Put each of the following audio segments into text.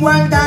tenerte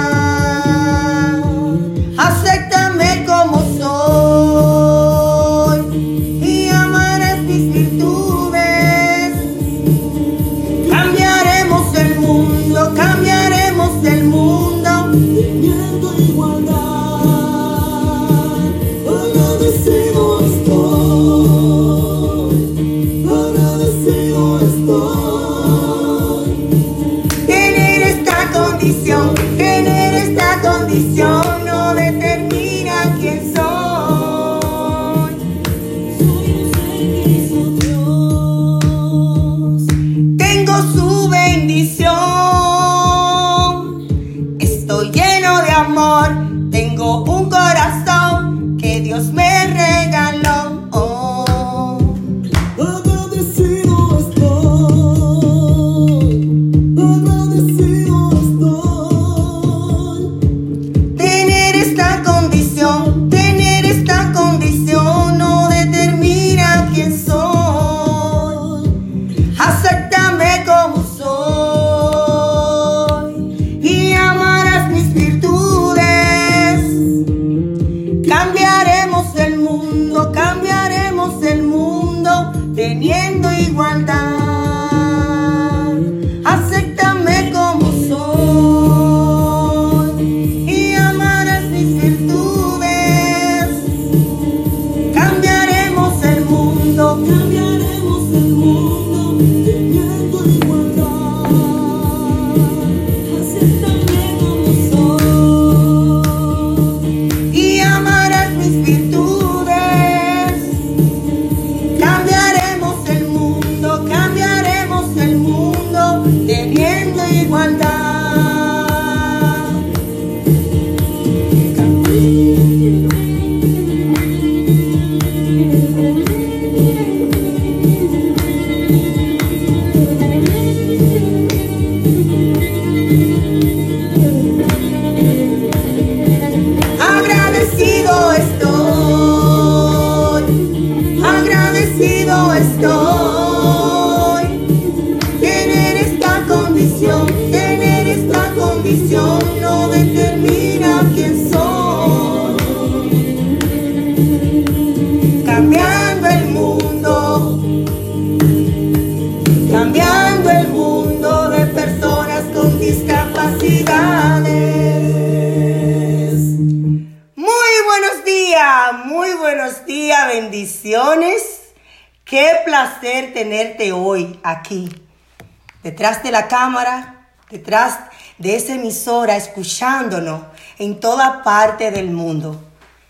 detrás de la cámara, detrás de esa emisora, escuchándonos en toda parte del mundo.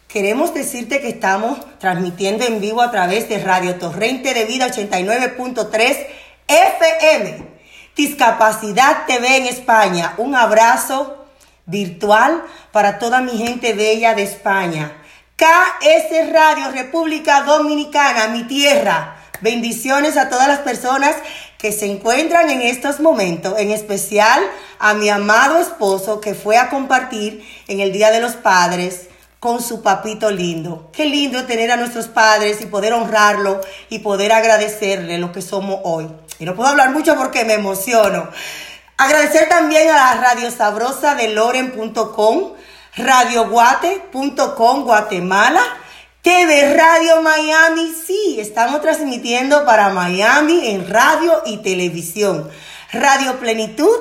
Queremos decirte que estamos transmitiendo en vivo a través de Radio Torrente de Vida 89.3 FM, Discapacidad TV en España. Un abrazo virtual para toda mi gente bella de España. KS Radio República Dominicana, mi tierra. Bendiciones a todas las personas que se encuentran en estos momentos, en especial a mi amado esposo que fue a compartir en el Día de los Padres con su papito lindo. Qué lindo tener a nuestros padres y poder honrarlo y poder agradecerle lo que somos hoy. Y no puedo hablar mucho porque me emociono. Agradecer también a la radio sabrosa de loren.com, radioguate.com Guatemala TV Radio Miami, sí, estamos transmitiendo para Miami en radio y televisión. Radio Plenitud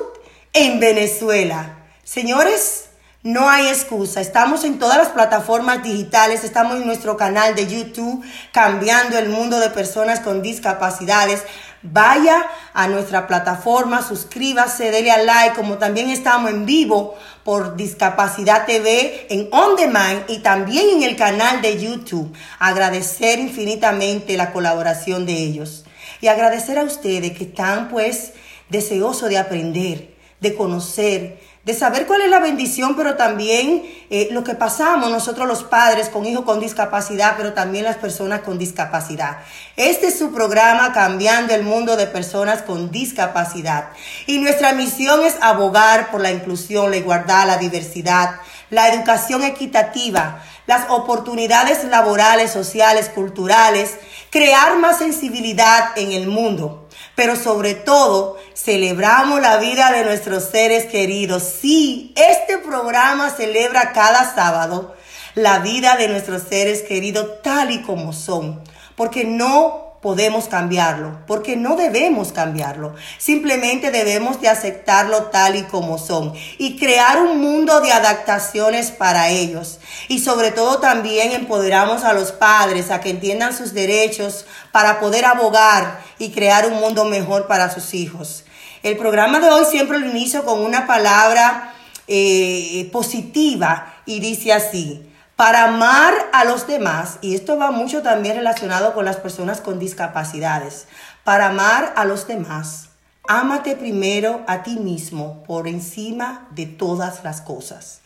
en Venezuela. Señores, no hay excusa. Estamos en todas las plataformas digitales, estamos en nuestro canal de YouTube, cambiando el mundo de personas con discapacidades. Vaya a nuestra plataforma, suscríbase, dele a like, como también estamos en vivo por Discapacidad TV en On Demand y también en el canal de YouTube. Agradecer infinitamente la colaboración de ellos y agradecer a ustedes que están pues deseosos de aprender, de conocer, de saber cuál es la bendición, pero también eh, lo que pasamos nosotros los padres con hijos con discapacidad, pero también las personas con discapacidad. Este es su programa Cambiando el Mundo de Personas con Discapacidad. Y nuestra misión es abogar por la inclusión, la igualdad, la diversidad, la educación equitativa, las oportunidades laborales, sociales, culturales, crear más sensibilidad en el mundo pero sobre todo celebramos la vida de nuestros seres queridos. Sí, este programa celebra cada sábado la vida de nuestros seres queridos tal y como son, porque no podemos cambiarlo, porque no debemos cambiarlo. Simplemente debemos de aceptarlo tal y como son y crear un mundo de adaptaciones para ellos. Y sobre todo también empoderamos a los padres a que entiendan sus derechos para poder abogar y crear un mundo mejor para sus hijos. El programa de hoy siempre lo inicio con una palabra eh, positiva y dice así, para amar a los demás, y esto va mucho también relacionado con las personas con discapacidades, para amar a los demás, ámate primero a ti mismo por encima de todas las cosas.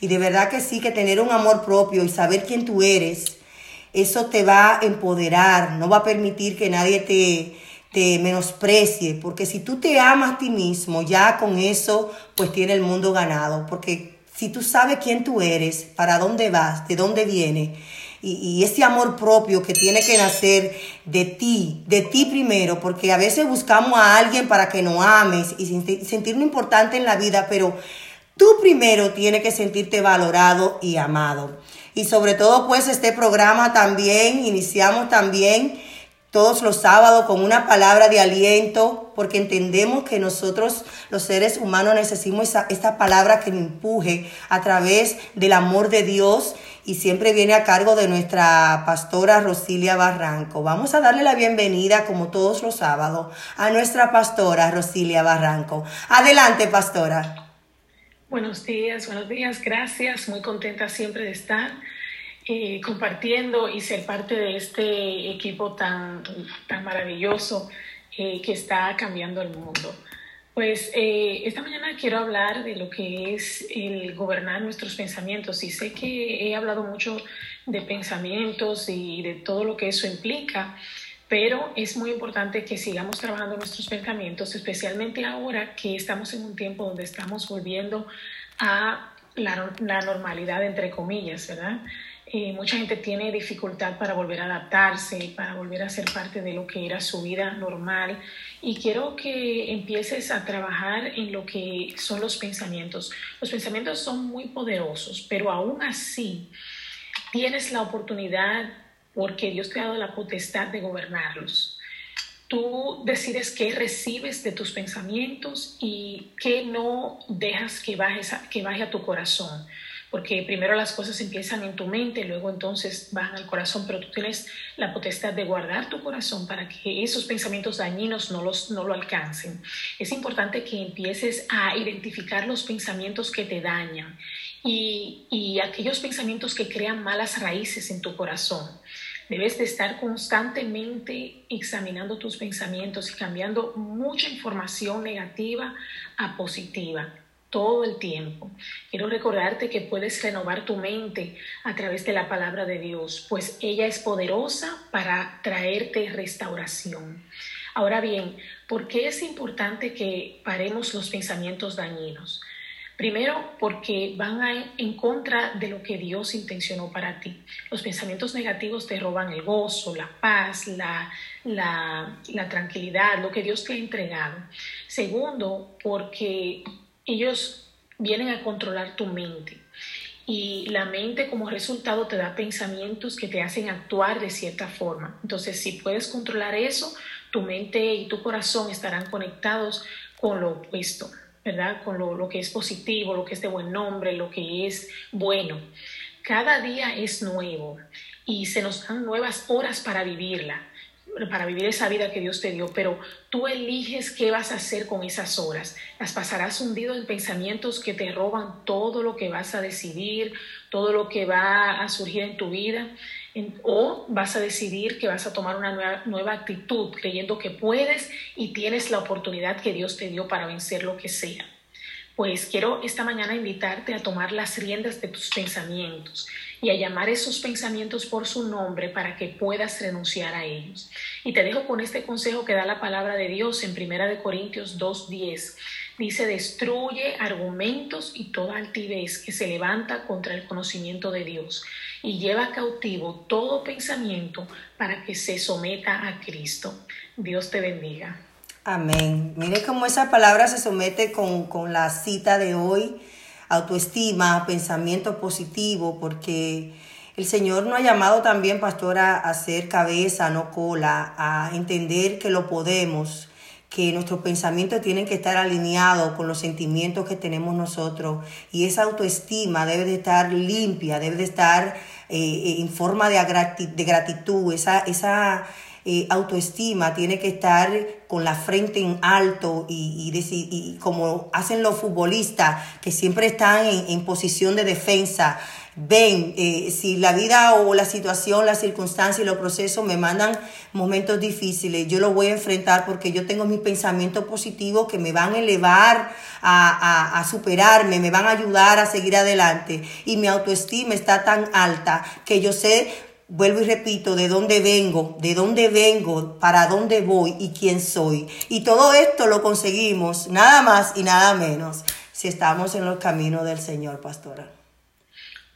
Y de verdad que sí, que tener un amor propio y saber quién tú eres, eso te va a empoderar, no va a permitir que nadie te, te menosprecie, porque si tú te amas a ti mismo, ya con eso, pues tiene el mundo ganado, porque si tú sabes quién tú eres, para dónde vas, de dónde viene, y, ese amor propio que tiene que nacer de ti, de ti primero, porque a veces buscamos a alguien para que nos ames y sentirnos importante en la vida, pero tú primero tienes que sentirte valorado y amado. Y sobre todo, pues este programa también, iniciamos también todos los sábados con una palabra de aliento, porque entendemos que nosotros los seres humanos necesitamos esa, esta palabra que nos empuje a través del amor de Dios y siempre viene a cargo de nuestra pastora Rosilia Barranco. Vamos a darle la bienvenida, como todos los sábados, a nuestra pastora Rosilia Barranco. Adelante, pastora. Buenos días, buenos días, gracias, muy contenta siempre de estar eh, compartiendo y ser parte de este equipo tan, tan maravilloso eh, que está cambiando el mundo. Pues eh, esta mañana quiero hablar de lo que es el gobernar nuestros pensamientos y sé que he hablado mucho de pensamientos y de todo lo que eso implica, pero es muy importante que sigamos trabajando nuestros pensamientos, especialmente ahora que estamos en un tiempo donde estamos volviendo a la, la normalidad, entre comillas, ¿verdad? Eh, mucha gente tiene dificultad para volver a adaptarse, para volver a ser parte de lo que era su vida normal. Y quiero que empieces a trabajar en lo que son los pensamientos. Los pensamientos son muy poderosos, pero aún así tienes la oportunidad, porque Dios te ha dado la potestad de gobernarlos. Tú decides qué recibes de tus pensamientos y qué no dejas que, bajes que baje a tu corazón porque primero las cosas empiezan en tu mente, luego entonces bajan al corazón, pero tú tienes la potestad de guardar tu corazón para que esos pensamientos dañinos no, los, no lo alcancen. Es importante que empieces a identificar los pensamientos que te dañan y, y aquellos pensamientos que crean malas raíces en tu corazón. Debes de estar constantemente examinando tus pensamientos y cambiando mucha información negativa a positiva todo el tiempo. Quiero recordarte que puedes renovar tu mente a través de la palabra de Dios, pues ella es poderosa para traerte restauración. Ahora bien, ¿por qué es importante que paremos los pensamientos dañinos? Primero, porque van en contra de lo que Dios intencionó para ti. Los pensamientos negativos te roban el gozo, la paz, la, la, tranquilidad, lo que Dios te ha entregado. Segundo, porque ellos vienen a controlar tu mente. Y la mente como resultado te da pensamientos que te hacen actuar de cierta forma. Entonces, si puedes controlar eso, tu mente y tu corazón estarán conectados con lo opuesto, ¿verdad? Con lo, lo que es positivo, lo que es de buen nombre, lo que es bueno. Cada día es nuevo y se nos dan nuevas horas para vivirla para vivir esa vida que Dios te dio, pero tú eliges qué vas a hacer con esas horas. Las pasarás hundido en pensamientos que te roban todo lo que vas a decidir, todo lo que va a surgir en tu vida, o vas a decidir que vas a tomar una nueva, nueva actitud, creyendo que puedes y tienes la oportunidad que Dios te dio para vencer lo que sea. Pues quiero esta mañana invitarte a tomar las riendas de tus pensamientos y a llamar esos pensamientos por su nombre para que puedas renunciar a ellos. Y te dejo con este consejo que da la palabra de Dios en Primera de Corintios 2:10. Dice, "Destruye argumentos y toda altivez que se levanta contra el conocimiento de Dios y lleva cautivo todo pensamiento para que se someta a Cristo." Dios te bendiga. Amén. Mire cómo esa palabra se somete con, con la cita de hoy, autoestima, pensamiento positivo, porque el Señor nos ha llamado también, pastora, a ser cabeza, no cola, a entender que lo podemos, que nuestros pensamientos tienen que estar alineados con los sentimientos que tenemos nosotros. Y esa autoestima debe de estar limpia, debe de estar eh, eh, en forma de, de gratitud, esa, esa eh, autoestima tiene que estar con la frente en alto y, y, como hacen los futbolistas que siempre están en, en posición de defensa ven, eh, si la vida o la situación, las circunstancias y los procesos me mandan momentos difíciles, yo lo voy a enfrentar porque yo tengo mis pensamientos positivos que me van a elevar a, a, a superarme, me van a ayudar a seguir adelante. Y mi autoestima está tan alta que yo sé vuelvo y repito, de dónde vengo, de dónde vengo, para dónde voy y quién soy. Y todo esto lo conseguimos, nada más y nada menos, si estamos en los caminos del Señor, pastora.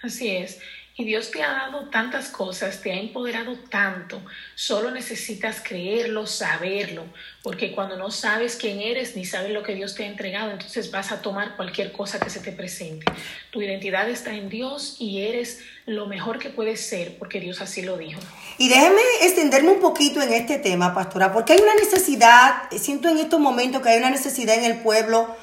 Así es. Y Dios te ha dado tantas cosas, te ha empoderado tanto. Solo necesitas creerlo, saberlo, porque cuando no sabes quién eres ni sabes lo que Dios te ha entregado, entonces vas a tomar cualquier cosa que se te presente. Tu identidad está en Dios y eres lo mejor que puedes ser, porque Dios así lo dijo. Y déjeme extenderme un poquito en este tema, pastora, porque hay una necesidad, siento en estos momentos que hay una necesidad en el pueblo,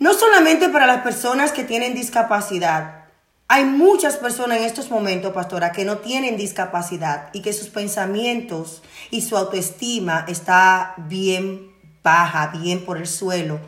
no solamente para las personas que tienen discapacidad, hay muchas personas en estos momentos, pastora, que no tienen discapacidad y que sus pensamientos y su autoestima está bien baja, bien por el suelo,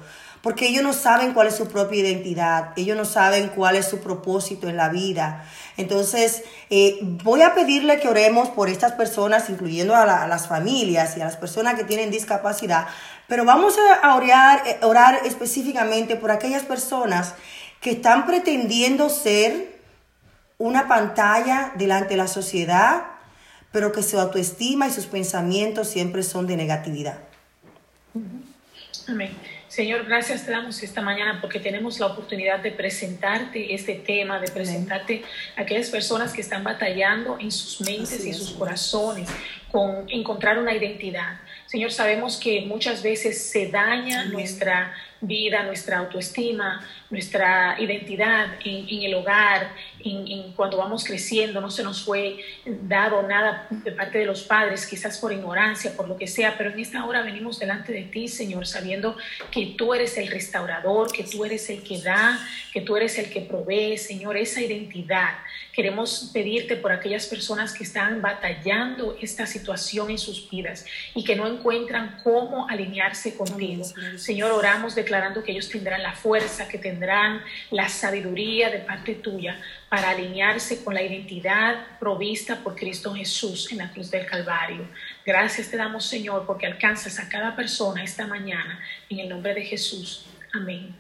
porque ellos no saben cuál es su propia identidad, ellos no saben cuál es su propósito en la vida. Entonces, eh, voy a pedirle que oremos por estas personas, incluyendo a, las familias y a las personas que tienen discapacidad, pero vamos a orar, eh, orar específicamente por aquellas personas que están pretendiendo ser una pantalla delante de la sociedad, pero que su autoestima y sus pensamientos siempre son de negatividad. Amén. Señor, gracias te damos esta mañana porque tenemos la oportunidad de presentarte este tema, de presentarte a aquellas personas que están batallando en sus mentes y sus corazones con encontrar una identidad. Señor, sabemos que muchas veces se daña nuestra vida, nuestra autoestima, nuestra identidad en, el hogar, en, cuando vamos creciendo, no se nos fue dado nada de parte de los padres, quizás por ignorancia, por lo que sea, pero en esta hora venimos delante de ti, Señor, sabiendo que tú eres el restaurador, que tú eres el que da, que tú eres el que provee, Señor, esa identidad. Queremos pedirte por aquellas personas que están batallando esta situación en sus vidas y que no encuentran cómo alinearse contigo. Señor, oramos declarando que ellos tendrán la fuerza, que tendrán la sabiduría de parte tuya para alinearse con la identidad provista por Cristo Jesús en la cruz del Calvario. Gracias te damos, Señor, porque alcanzas a cada persona esta mañana en el nombre de Jesús. Amén.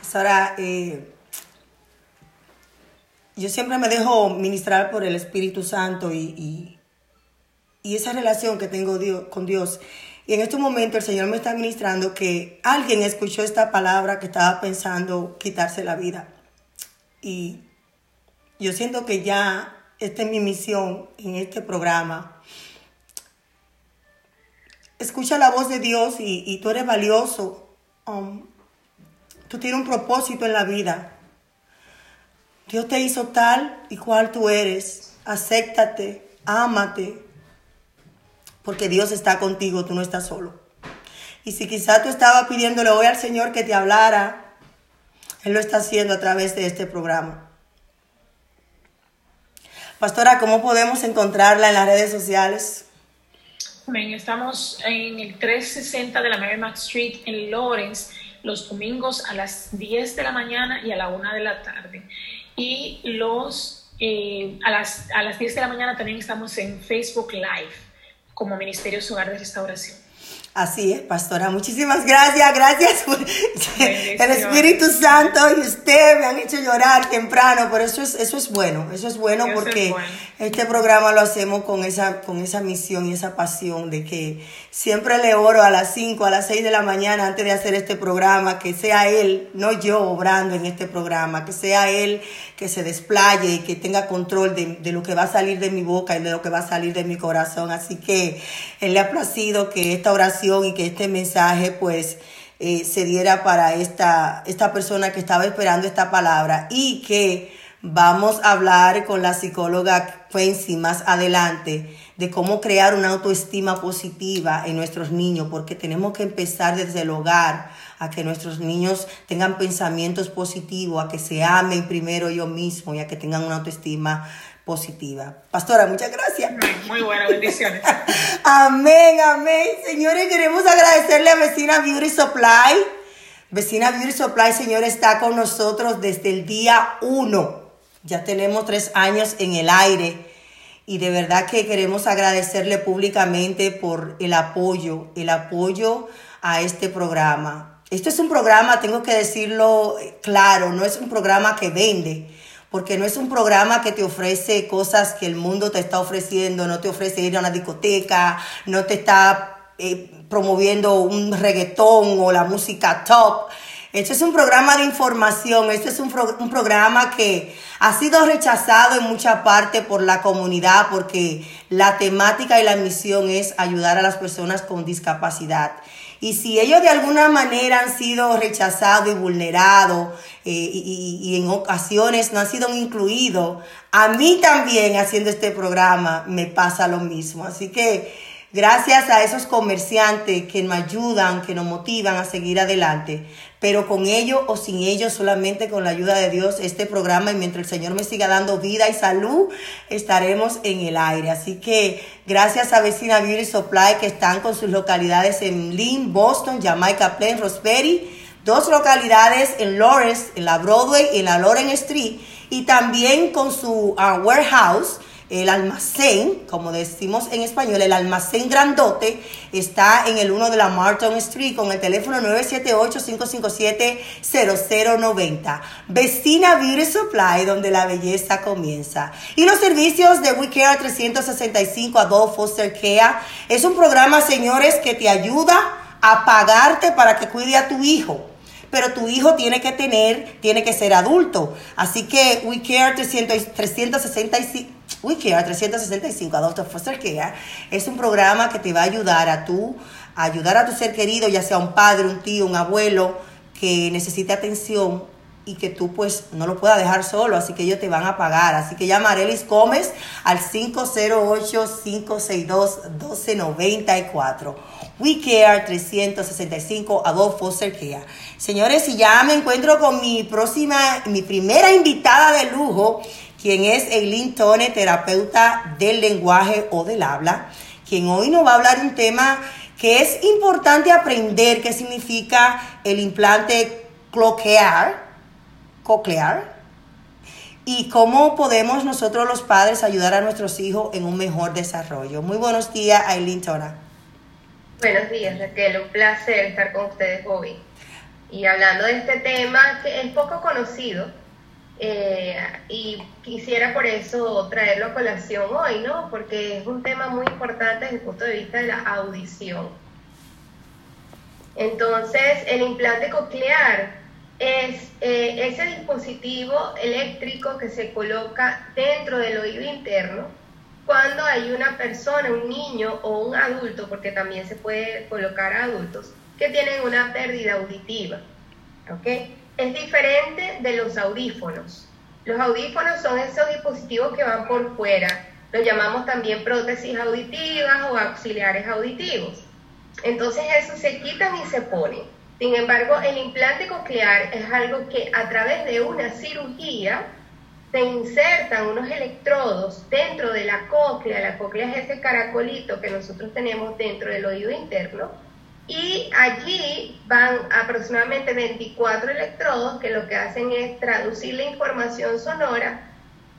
Sara, eh, yo siempre me dejo ministrar por el Espíritu Santo y, y, esa relación que tengo con Dios. Y en este momento el Señor me está ministrando que alguien escuchó esta palabra que estaba pensando quitarse la vida. Y yo siento que ya esta es mi misión en este programa. Escucha la voz de Dios y, tú eres valioso. Um, tú tienes un propósito en la vida. Dios te hizo tal y cual tú eres. Acéptate, ámate, porque Dios está contigo, tú no estás solo. Y si quizá tú estabas pidiéndole hoy al Señor que te hablara, Él lo está haciendo a través de este programa. Pastora, ¿cómo podemos encontrarla en las redes sociales? Estamos en el 360 de la Merrimack Street en Lawrence los domingos a las 10 de la mañana y a la 1 de la tarde y los, eh, a, las, a las 10 de la mañana también estamos en Facebook Live como Ministerio Hogar de Restauración. Así es, pastora. Muchísimas gracias, gracias por el Espíritu Santo y usted me han hecho llorar temprano, pero eso es, eso es bueno, eso es bueno porque este programa lo hacemos con esa, con esa misión y esa pasión de que siempre le oro a las 5, a las 6 de la mañana antes de hacer este programa, que sea Él, no yo obrando en este programa, que sea Él que se desplaye y que tenga control de, de lo que va a salir de mi boca y de lo que va a salir de mi corazón. Así que Él le ha placido que esta oración y que este mensaje pues eh, se diera para esta, esta persona que estaba esperando esta palabra y que vamos a hablar con la psicóloga Quincy más adelante de cómo crear una autoestima positiva en nuestros niños, porque tenemos que empezar desde el hogar a que nuestros niños tengan pensamientos positivos, a que se amen primero ellos mismos y a que tengan una autoestima positiva. Pastora, muchas gracias. Muy buenas bendiciones. amén, amén. Señores, queremos agradecerle a Vecina Beauty Supply. Vecina Beauty Supply, señor, está con nosotros desde el día uno. Ya tenemos tres años en el aire y de verdad que queremos agradecerle públicamente por el apoyo, el apoyo a este programa. Esto es un programa, tengo que decirlo claro, no es un programa que vende porque no es un programa que te ofrece cosas que el mundo te está ofreciendo, no te ofrece ir a una discoteca, no te está eh, promoviendo un reggaetón o la música top. Esto es un programa de información, esto es un, un, programa que ha sido rechazado en mucha parte por la comunidad porque la temática y la misión es ayudar a las personas con discapacidad. Y si ellos de alguna manera han sido rechazados y vulnerados eh, y, y, en ocasiones no han sido incluidos, a mí también haciendo este programa me pasa lo mismo. Así que gracias a esos comerciantes que nos ayudan, que nos motivan a seguir adelante, pero con ellos o sin ellos, solamente con la ayuda de Dios, este programa y mientras el Señor me siga dando vida y salud, estaremos en el aire. Así que gracias a Vecina Beauty Supply que están con sus localidades en Lynn, Boston, Jamaica Plain, Roseberry, dos localidades en Lawrence, en la Broadway y en la Lawrence Street, y también con su uh, warehouse el almacén, como decimos en español, el almacén grandote está en el 1 de la Martin Street con el teléfono 978-557-0090. Vecina Beauty Supply, donde la belleza comienza. Y los servicios de We Care 365 Adult Foster Care es un programa, señores, que te ayuda a pagarte para que cuide a tu hijo pero tu hijo tiene que tener, tiene que ser adulto. Así que We Care 365, We Care 365 Adult Foster Care es un programa que te va a ayudar a tú, ayudar a tu ser querido, ya sea un padre, un tío, un abuelo, que necesite atención y que tú pues no lo puedas dejar solo, así que ellos te van a pagar. Así que llama a Arelis Gómez al 508-562-1294. We Care 365 Adult Foster Care. Señores, y ya me encuentro con mi próxima, mi primera invitada de lujo, quien es Eileen Tone, terapeuta del lenguaje o del habla, quien hoy nos va a hablar un tema que es importante aprender qué significa el implante coclear, coclear y cómo podemos nosotros los padres ayudar a nuestros hijos en un mejor desarrollo. Muy buenos días, Aileen Tona. Buenos días, Raquel. Un placer estar con ustedes hoy. Y hablando de este tema que es poco conocido, eh, y quisiera por eso traerlo a colación hoy, ¿no? Porque es un tema muy importante desde el punto de vista de la audición. Entonces, el implante coclear es eh, ese dispositivo eléctrico que se coloca dentro del oído interno cuando hay una persona, un niño o un adulto, porque también se puede colocar a adultos, que tienen una pérdida auditiva. ¿ok? Es diferente de los audífonos. Los audífonos son esos dispositivos que van por fuera. Los llamamos también prótesis auditivas o auxiliares auditivos. Entonces eso se quitan y se ponen. Sin embargo, el implante coclear es algo que a través de una cirugía se insertan unos electrodos dentro de la cóclea. La cóclea es ese caracolito que nosotros tenemos dentro del oído interno y allí van aproximadamente 24 electrodos que lo que hacen es traducir la información sonora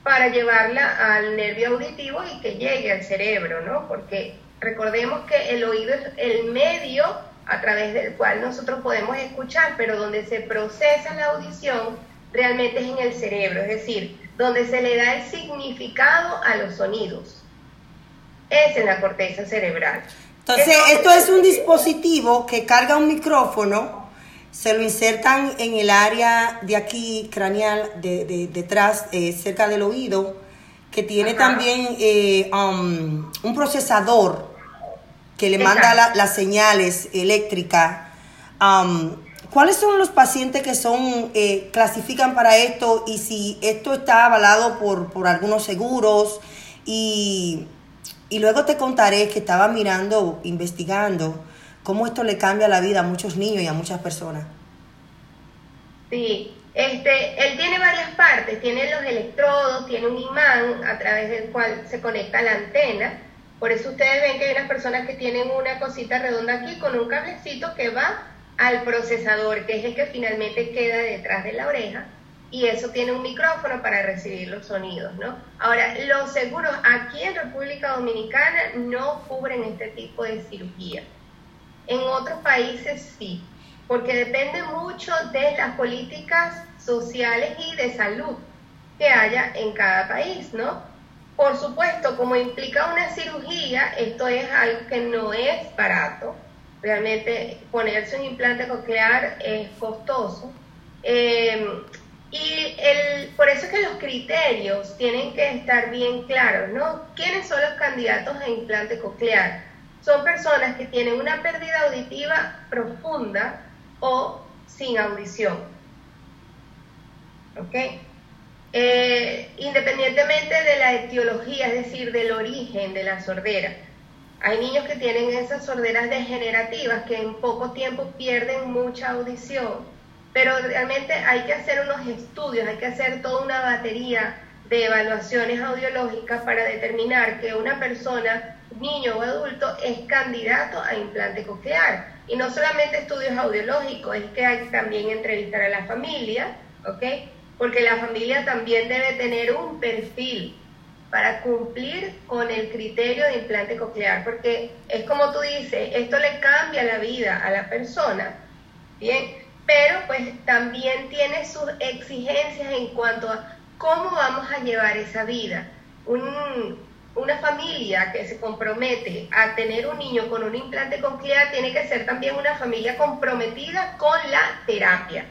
para llevarla al nervio auditivo y que llegue al cerebro, ¿no? Porque recordemos que el oído es el medio a través del cual nosotros podemos escuchar, pero donde se procesa la audición realmente es en el cerebro, es decir, donde se le da el significado a los sonidos. Es en la corteza cerebral. Entonces, esto es un dispositivo que carga un micrófono, se lo insertan en el área de aquí, craneal, de, detrás, eh, cerca del oído, que tiene también eh, um, un procesador que le manda las señales eléctricas. ¿Cuáles son los pacientes que son eh, clasifican para esto y si esto está avalado por, por algunos seguros? Y, y luego te contaré que estaba mirando, investigando, cómo esto le cambia la vida a muchos niños y a muchas personas. Sí, este, él tiene varias partes, tiene los electrodos, tiene un imán a través del cual se conecta la antena. Por eso ustedes ven que hay unas personas que tienen una cosita redonda aquí con un cablecito que va al procesador, que es el que finalmente queda detrás de la oreja, y eso tiene un micrófono para recibir los sonidos, ¿no? Ahora, los seguros aquí en República Dominicana no cubren este tipo de cirugía. En otros países sí, porque depende mucho de las políticas sociales y de salud que haya en cada país, ¿no? Por supuesto, como implica una cirugía, esto es algo que no es barato. Realmente ponerse un implante coclear es costoso. Eh, y el, por eso es que los criterios tienen que estar bien claros, ¿no? ¿Quiénes son los candidatos a implante coclear? Son personas que tienen una pérdida auditiva profunda o sin audición. ¿ok? Eh, independientemente de la etiología, es decir, del origen de la sordera. Hay niños que tienen esas sorderas degenerativas que en poco tiempo pierden mucha audición, pero realmente hay que hacer unos estudios, hay que hacer toda una batería de evaluaciones audiológicas para determinar que una persona, niño o adulto, es candidato a implante coclear. Y no solamente estudios audiológicos, es que hay que también entrevistar a la familia, ¿ok? porque la familia también debe tener un perfil para cumplir con el criterio de implante coclear, porque es como tú dices, esto le cambia la vida a la persona, bien, pero pues también tiene sus exigencias en cuanto a cómo vamos a llevar esa vida. una familia que se compromete a tener un niño con un implante coclear tiene que ser también una familia comprometida con la terapia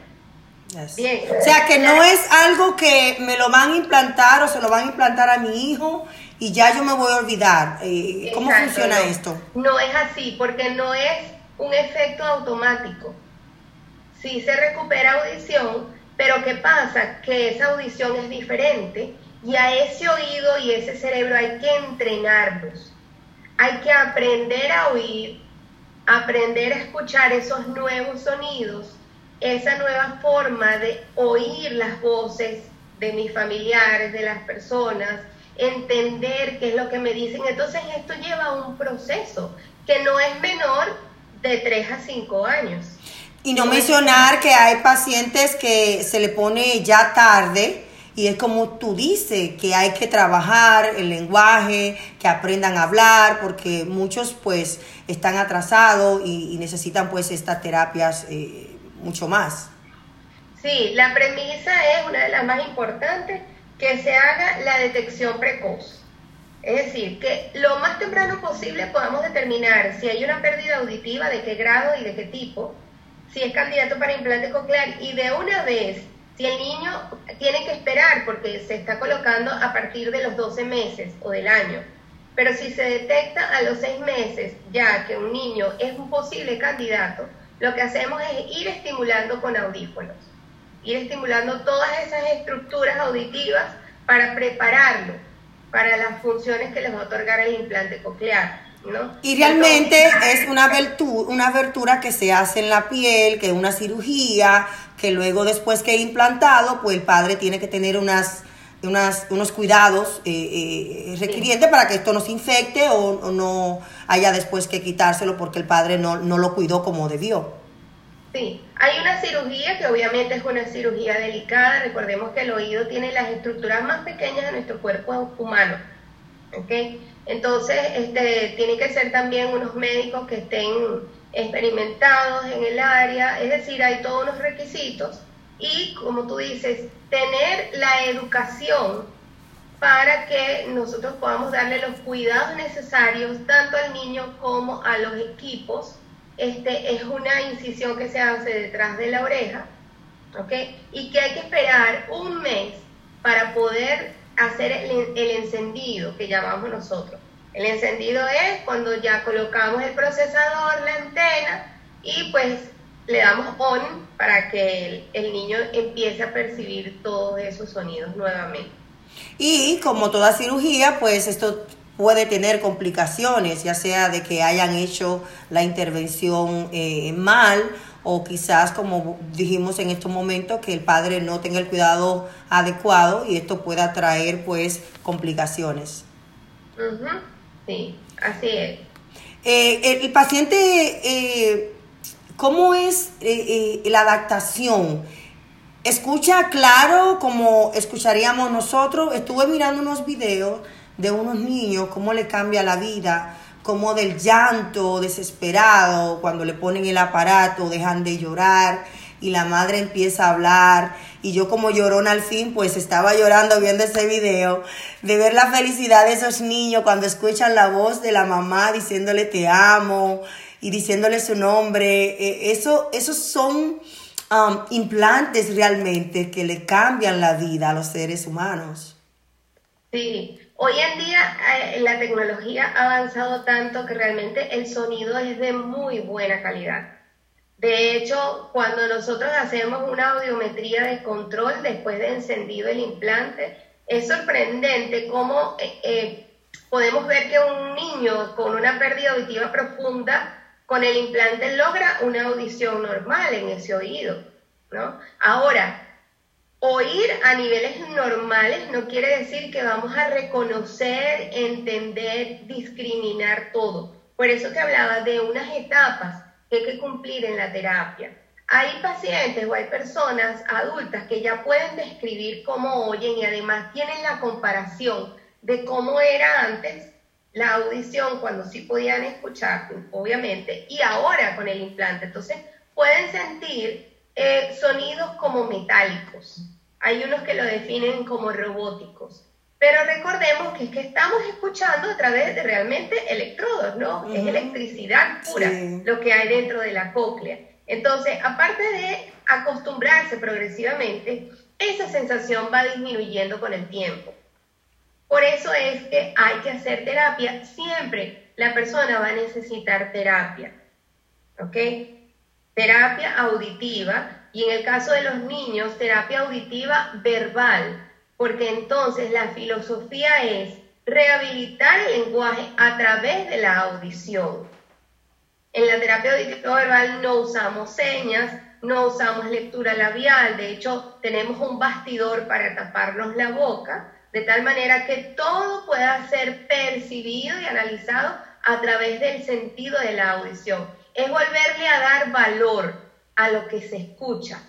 o sea que no es algo que me lo van a implantar o se lo van a implantar a mi hijo y ya yo me voy a olvidar. Eh, ¿Cómo funciona esto? No es así, porque no es un efecto automático. Sí se recupera audición, pero ¿qué pasa? Que esa audición es diferente y a ese oído y ese cerebro hay que entrenarlos. Hay que aprender a oír, aprender a escuchar esos nuevos sonidos esa nueva forma de oír las voces de mis familiares, de las personas, entender qué es lo que me dicen. Entonces esto lleva un proceso que no es menor de 3 a 5 años. Y no, mencionar que hay pacientes que se le pone ya tarde y es como tú dices, que hay que trabajar el lenguaje, que aprendan a hablar, porque muchos pues están atrasados y, necesitan pues estas terapias. Eh, mucho más. Sí, la premisa es una de las más importantes, que se haga la detección precoz. Es decir, que lo más temprano posible podamos determinar si hay una pérdida auditiva, de qué grado y de qué tipo, si es candidato para implante coclear y de una vez, si el niño tiene que esperar porque se está colocando a partir de los 12 meses o del año, pero si se detecta a los 6 meses ya que un niño es un posible candidato, lo que hacemos es ir estimulando con audífonos, ir estimulando todas esas estructuras auditivas para prepararlo para las funciones que les va a otorgar el implante coclear. ¿No? Y realmente es una abertura, una abertura que se hace en la piel, que es una cirugía, que luego después que es implantado, pues el padre tiene que tener unas, unas unos cuidados eh, eh, requirientes para que esto no se infecte o no haya después que quitárselo porque el padre no, no lo cuidó como debió. Sí, hay una cirugía que obviamente es una cirugía delicada. Recordemos que el oído tiene las estructuras más pequeñas de nuestro cuerpo humano. ¿ok? Entonces, este, tiene que ser también unos médicos que estén experimentados en el área, es decir, hay todos los requisitos. Y como tú dices, tener la educación para que nosotros podamos darle los cuidados necesarios tanto al niño como a los equipos. Este es una incisión que se hace detrás de la oreja, ¿ok? Y que hay que esperar un mes para poder hacer el, encendido que llamamos nosotros. El encendido es cuando ya colocamos el procesador, la antena y pues le damos on para que el, niño empiece a percibir todos esos sonidos nuevamente. Y como toda cirugía, pues esto puede tener complicaciones, ya sea de que hayan hecho la intervención eh, mal o quizás, como dijimos en estos momentos, que el padre no tenga el cuidado adecuado y esto pueda traer pues complicaciones. Sí, así es. Eh, el, paciente, eh, ¿cómo es eh, la adaptación? ¿Escucha claro como escucharíamos nosotros? Estuve mirando unos videos de unos niños, cómo le cambia la vida como del llanto desesperado, cuando le ponen el aparato, dejan de llorar y la madre empieza a hablar y yo como llorona al fin, pues estaba llorando viendo ese video, de ver la felicidad de esos niños cuando escuchan la voz de la mamá diciéndole te amo y diciéndole su nombre. E, eso, esos son um, implantes realmente que le cambian la vida a los seres humanos. Sí, Hoy en día eh, la tecnología ha avanzado tanto que realmente el sonido es de muy buena calidad. De hecho, cuando nosotros hacemos una audiometría de control después de encendido el implante, es sorprendente cómo eh, eh, podemos ver que un niño con una pérdida auditiva profunda con el implante logra una audición normal en ese oído. ¿no? Ahora, Oír a niveles normales no quiere decir que vamos a reconocer, entender, discriminar todo. Por eso que hablaba de unas etapas que hay que cumplir en la terapia. Hay pacientes o hay personas adultas que ya pueden describir cómo oyen y además tienen la comparación de cómo era antes la audición cuando sí podían escuchar, obviamente, y ahora con el implante. Entonces pueden sentir eh, sonidos como metálicos. Hay unos que lo definen como robóticos. Pero recordemos que es que estamos escuchando a través de realmente electrodos, ¿no? Es electricidad pura lo que hay dentro de la cóclea. Entonces, aparte de acostumbrarse progresivamente, esa sensación va disminuyendo con el tiempo. Por eso es que hay que hacer terapia. Siempre la persona va a necesitar terapia. ¿Ok? Terapia auditiva y en el caso de los niños, terapia auditiva verbal, porque entonces la filosofía es rehabilitar el lenguaje a través de la audición. En la terapia auditiva verbal no usamos señas, no usamos lectura labial, de hecho tenemos un bastidor para taparnos la boca, de tal manera que todo pueda ser percibido y analizado a través del sentido de la audición es volverle a dar valor a lo que se escucha.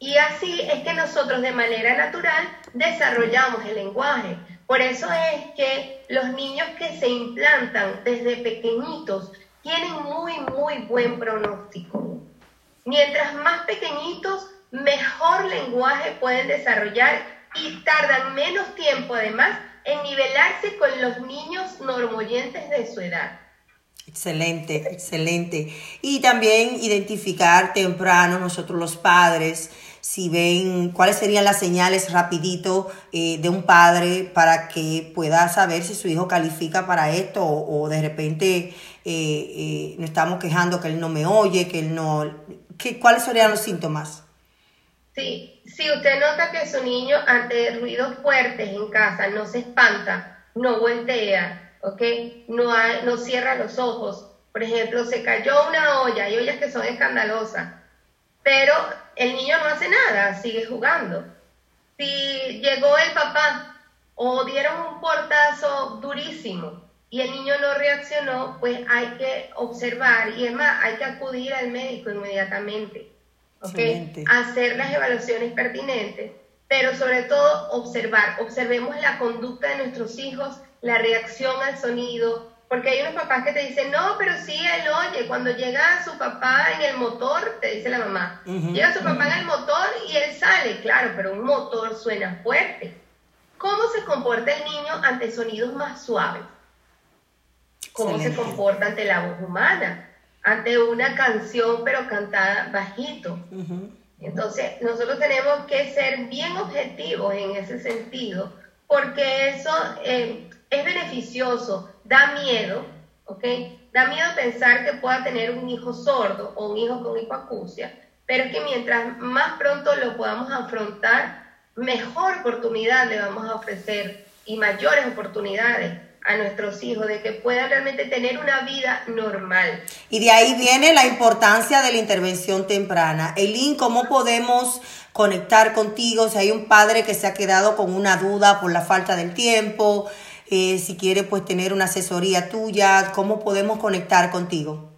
Y así es que nosotros de manera natural desarrollamos el lenguaje. Por eso es que los niños que se implantan desde pequeñitos tienen muy, muy buen pronóstico. Mientras más pequeñitos, mejor lenguaje pueden desarrollar y tardan menos tiempo además en nivelarse con los niños normoyentes de su edad. Excelente, excelente. Y también identificar temprano nosotros los padres, si ven cuáles serían las señales rapidito eh, de un padre para que pueda saber si su hijo califica para esto o, de repente eh, eh, nos estamos quejando que él no me oye, que él no... Que, ¿Cuáles serían los síntomas? Sí, si usted nota que su niño ante ruidos fuertes en casa no se espanta, no voltea, ¿ok? No, no cierra los ojos. Por ejemplo, se cayó una olla, hay ollas que son escandalosas, pero el niño no hace nada, sigue jugando. Si llegó el papá o dieron un portazo durísimo y el niño no reaccionó, pues hay que observar y es más, hay que acudir al médico inmediatamente, ¿ok? Hacer las evaluaciones pertinentes, pero sobre todo observar, observemos la conducta de nuestros hijos la reacción al sonido, porque hay unos papás que te dicen, no, pero sí, él oye, cuando llega su papá en el motor, te dice la mamá, llega su papá en el motor y él sale, claro, pero un motor suena fuerte. ¿Cómo se comporta el niño ante sonidos más suaves? ¿Cómo se comporta ante la voz humana? Ante una canción pero cantada bajito. Entonces, nosotros tenemos que ser bien objetivos en ese sentido, porque eso... Eh, beneficioso, da miedo, ¿ok? Da miedo pensar que pueda tener un hijo sordo o un hijo con hipoacusia, pero es que mientras más pronto lo podamos afrontar, mejor oportunidad le vamos a ofrecer y mayores oportunidades a nuestros hijos de que puedan realmente tener una vida normal. Y de ahí viene la importancia de la intervención temprana. Elin, ¿cómo podemos conectar contigo si hay un padre que se ha quedado con una duda por la falta del tiempo? Eh, si quiere pues tener una asesoría tuya, ¿cómo podemos conectar contigo?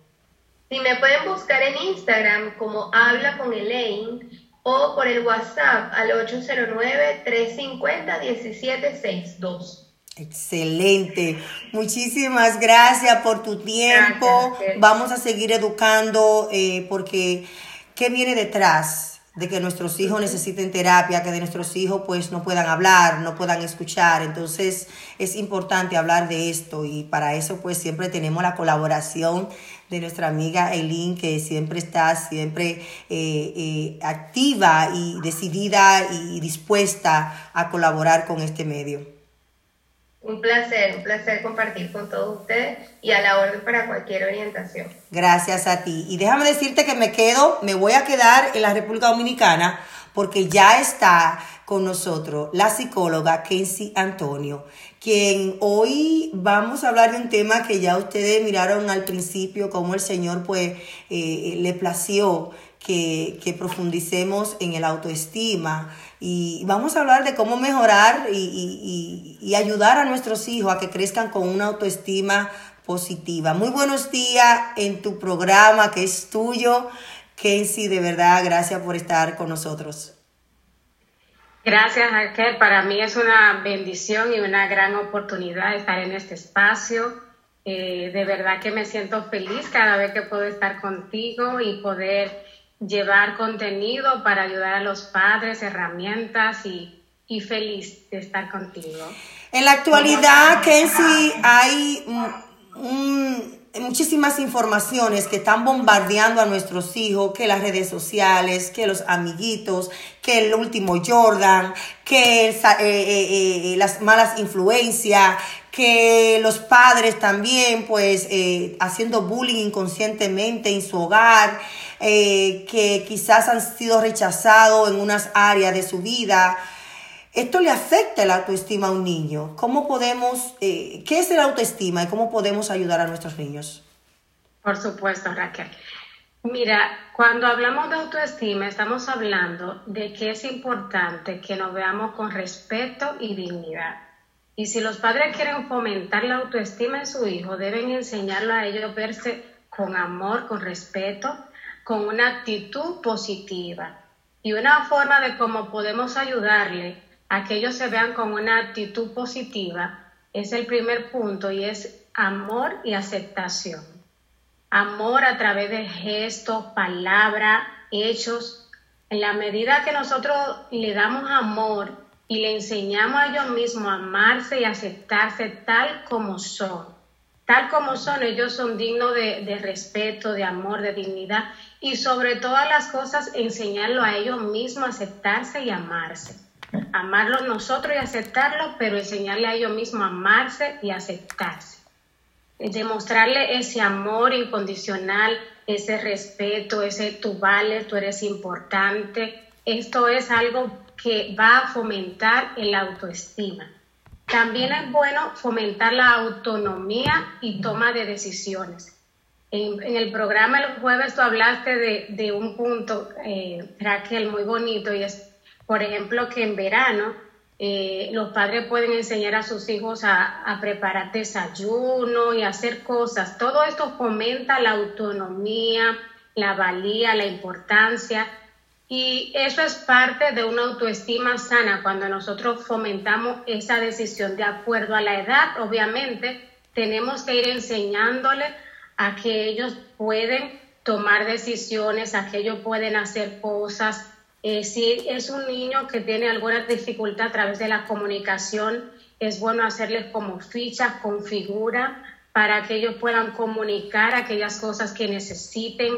Si me pueden buscar en Instagram como Habla con Elaine o por el WhatsApp al 809-350-1762. Excelente. Muchísimas gracias por tu tiempo. Vamos a seguir educando eh, porque ¿qué viene detrás de que nuestros hijos necesiten terapia, que de nuestros hijos pues no puedan hablar, no puedan escuchar? Entonces es importante hablar de esto y para eso pues siempre tenemos la colaboración de nuestra amiga Eileen que siempre está siempre eh, eh, activa y decidida y dispuesta a colaborar con este medio. Un placer, un placer compartir con todos ustedes y a la orden para cualquier orientación. Gracias a ti. Y déjame decirte que me quedo, me voy a quedar en la República Dominicana porque ya está con nosotros la psicóloga Kenzie Antonio, quien hoy vamos a hablar de un tema que ya ustedes miraron al principio, cómo el Señor pues eh, le plació que, que profundicemos en el autoestima y vamos a hablar de cómo mejorar y, ayudar a nuestros hijos a que crezcan con una autoestima positiva. Muy buenos días en tu programa que es tuyo. Kenzie, de verdad, gracias por estar con nosotros. Gracias, Raquel. Para mí es una bendición y una gran oportunidad estar en este espacio. Eh, de verdad que me siento feliz cada vez que puedo estar contigo y poder llevar contenido para ayudar a los padres, herramientas y, y feliz de estar contigo. En la actualidad, Kenzie, hay muchísimas informaciones que están bombardeando a nuestros hijos, que las redes sociales, que los amiguitos, que el último Jordan, que eh, eh, eh, las malas influencias, que los padres también, pues, haciendo bullying inconscientemente en su hogar. Eh, que quizás han sido rechazados en unas áreas de su vida. Esto le afecta la autoestima a un niño. ¿Cómo podemos, eh, qué es la autoestima y cómo podemos ayudar a nuestros niños? Por supuesto, Raquel. Mira, cuando hablamos de autoestima, estamos hablando de que es importante que nos veamos con respeto y dignidad. Y si los padres quieren fomentar la autoestima en su hijo, deben enseñarlo a ellos verse con amor, con respeto, con una actitud positiva. Y una forma de cómo podemos ayudarle a que ellos se vean con una actitud positiva es el primer punto y es amor y aceptación. Amor a través de gestos, palabras, hechos. En la medida que nosotros le damos amor y le enseñamos a ellos mismos a amarse y aceptarse tal como son, tal como son, ellos son dignos de, de respeto, de amor, de dignidad y sobre todas las cosas enseñarlo a ellos mismos a aceptarse y amarse. Amarlos nosotros y aceptarlo, pero enseñarle a ellos mismos a amarse y aceptarse. Demostrarle ese amor incondicional, ese respeto, ese tú vales, tú eres importante. Esto es algo que va a fomentar el autoestima. También es bueno fomentar la autonomía y toma de decisiones en, el programa el jueves tú hablaste de, un punto, eh, Raquel, muy bonito, y es, por ejemplo, que en verano eh, los padres pueden enseñar a sus hijos a, a, preparar desayuno y hacer cosas. Todo esto fomenta la autonomía, la valía, la importancia. Y eso es parte de una autoestima sana cuando nosotros fomentamos esa decisión de acuerdo a la edad. Obviamente, tenemos que ir enseñándole a que ellos pueden tomar decisiones, a que ellos pueden hacer cosas. Eh, si es un niño que tiene alguna dificultad a través de la comunicación, es bueno hacerles como fichas con figura para que ellos puedan comunicar aquellas cosas que necesiten.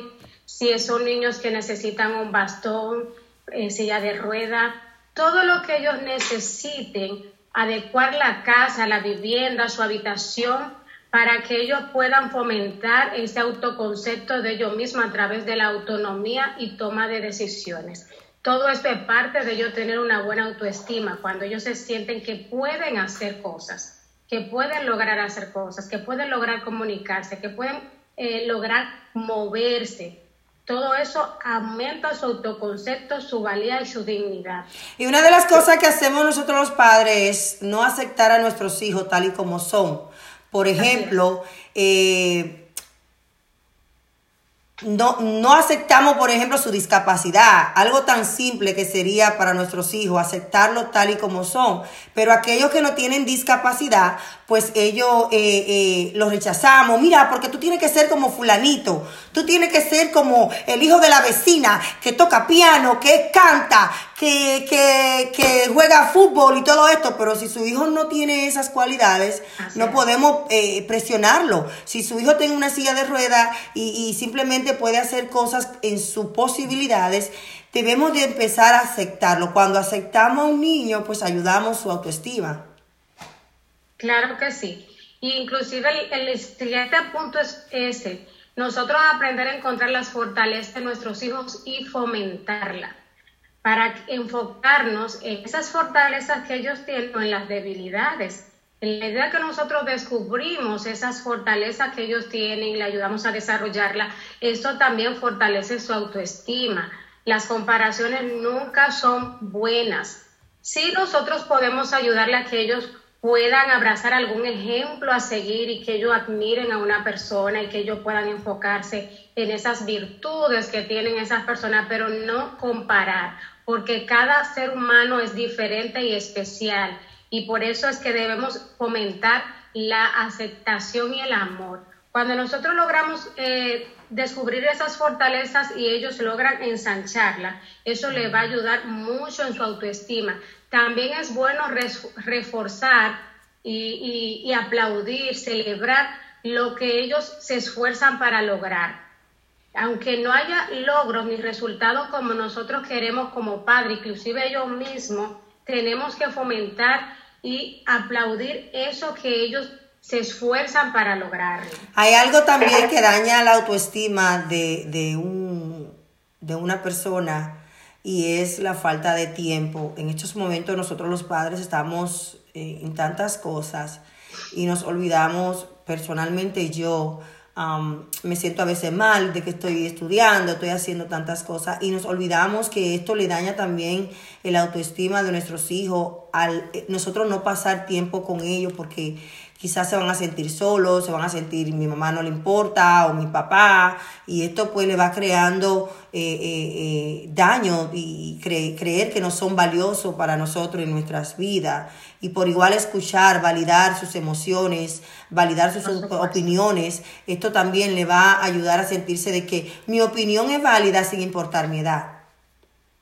Si son niños que necesitan un bastón, eh, silla de rueda, todo lo que ellos necesiten adecuar la casa, la vivienda, su habitación, para que ellos puedan fomentar ese autoconcepto de ellos mismos a través de la autonomía y toma de decisiones. Todo esto es parte de ellos tener una buena autoestima, cuando ellos se sienten que pueden hacer cosas, que pueden lograr hacer cosas, que pueden lograr comunicarse, que pueden eh, lograr moverse, todo eso aumenta su autoconcepto, su valía y su dignidad. Y una de las cosas que hacemos nosotros los padres es no aceptar a nuestros hijos tal y como son. Por ejemplo, eh, no, no aceptamos, por ejemplo, su discapacidad, algo tan simple que sería para nuestros hijos, aceptarlo tal y como son. Pero aquellos que no tienen discapacidad, pues ellos eh, eh, los rechazamos. Mira, porque tú tienes que ser como fulanito, tú tienes que ser como el hijo de la vecina, que toca piano, que canta, que, que, que juega fútbol y todo esto. Pero si su hijo no tiene esas cualidades, no podemos eh, presionarlo. Si su hijo tiene una silla de ruedas y, y simplemente puede hacer cosas en sus posibilidades, debemos de empezar a aceptarlo. Cuando aceptamos a un niño, pues ayudamos su autoestima. Claro que sí. Inclusive el, el siguiente punto es ese. Nosotros aprender a encontrar las fortalezas de nuestros hijos y fomentarla para enfocarnos en esas fortalezas que ellos tienen o en las debilidades en la idea que nosotros descubrimos esas fortalezas que ellos tienen y le ayudamos a desarrollarla, esto también fortalece su autoestima. Las comparaciones nunca son buenas. Sí nosotros podemos ayudarle a que ellos puedan abrazar algún ejemplo a seguir y que ellos admiren a una persona y que ellos puedan enfocarse en esas virtudes que tienen esas personas, pero no comparar, porque cada ser humano es diferente y especial y por eso es que debemos fomentar la aceptación y el amor. Cuando nosotros logramos eh, descubrir esas fortalezas y ellos logran ensancharla, eso le va a ayudar mucho en su autoestima. También es bueno reforzar y, y aplaudir, celebrar lo que ellos se esfuerzan para lograr aunque no haya logros ni resultados como nosotros queremos como padre, inclusive ellos mismos, tenemos que fomentar y aplaudir eso que ellos se esfuerzan para lograr. Hay algo también que daña la autoestima de, de, un, de una persona y es la falta de tiempo. En estos momentos nosotros los padres estamos eh, en tantas cosas y nos olvidamos, personalmente yo, me siento a veces mal de que estoy estudiando, estoy haciendo tantas cosas y nos olvidamos que esto le daña también el autoestima de nuestros hijos al eh, nosotros no pasar tiempo con ellos porque quizás se van a sentir solos, se van a sentir mi mamá no le importa o mi papá y esto pues le va creando eh, eh, daño y creer que no son valiosos para nosotros en nuestras vidas. Y por igual escuchar, validar sus emociones, validar sus opiniones, esto también le va a ayudar a sentirse de que mi opinión es válida sin importar mi edad.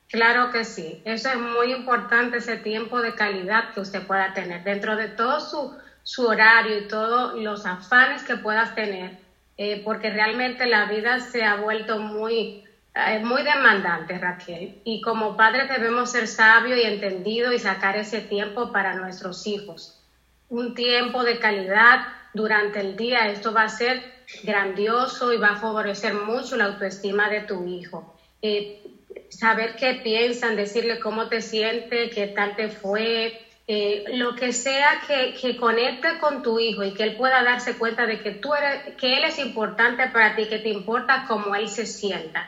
Claro que sí, eso es muy importante, ese tiempo de calidad que usted pueda tener dentro de todo su, su horario y todos los afanes que puedas tener, eh, porque realmente la vida se ha vuelto muy, es muy demandante, Raquel. Y como padres debemos ser sabios y entendidos y sacar ese tiempo para nuestros hijos. Un tiempo de calidad durante el día. Esto va a ser grandioso y va a favorecer mucho la autoestima de tu hijo. Eh, saber qué piensan, decirle cómo te sientes, qué tal te fue, eh, lo que sea que, conecte con tu hijo y que él pueda darse cuenta de que tú eres, que él es importante para ti, que te importa cómo él se sienta.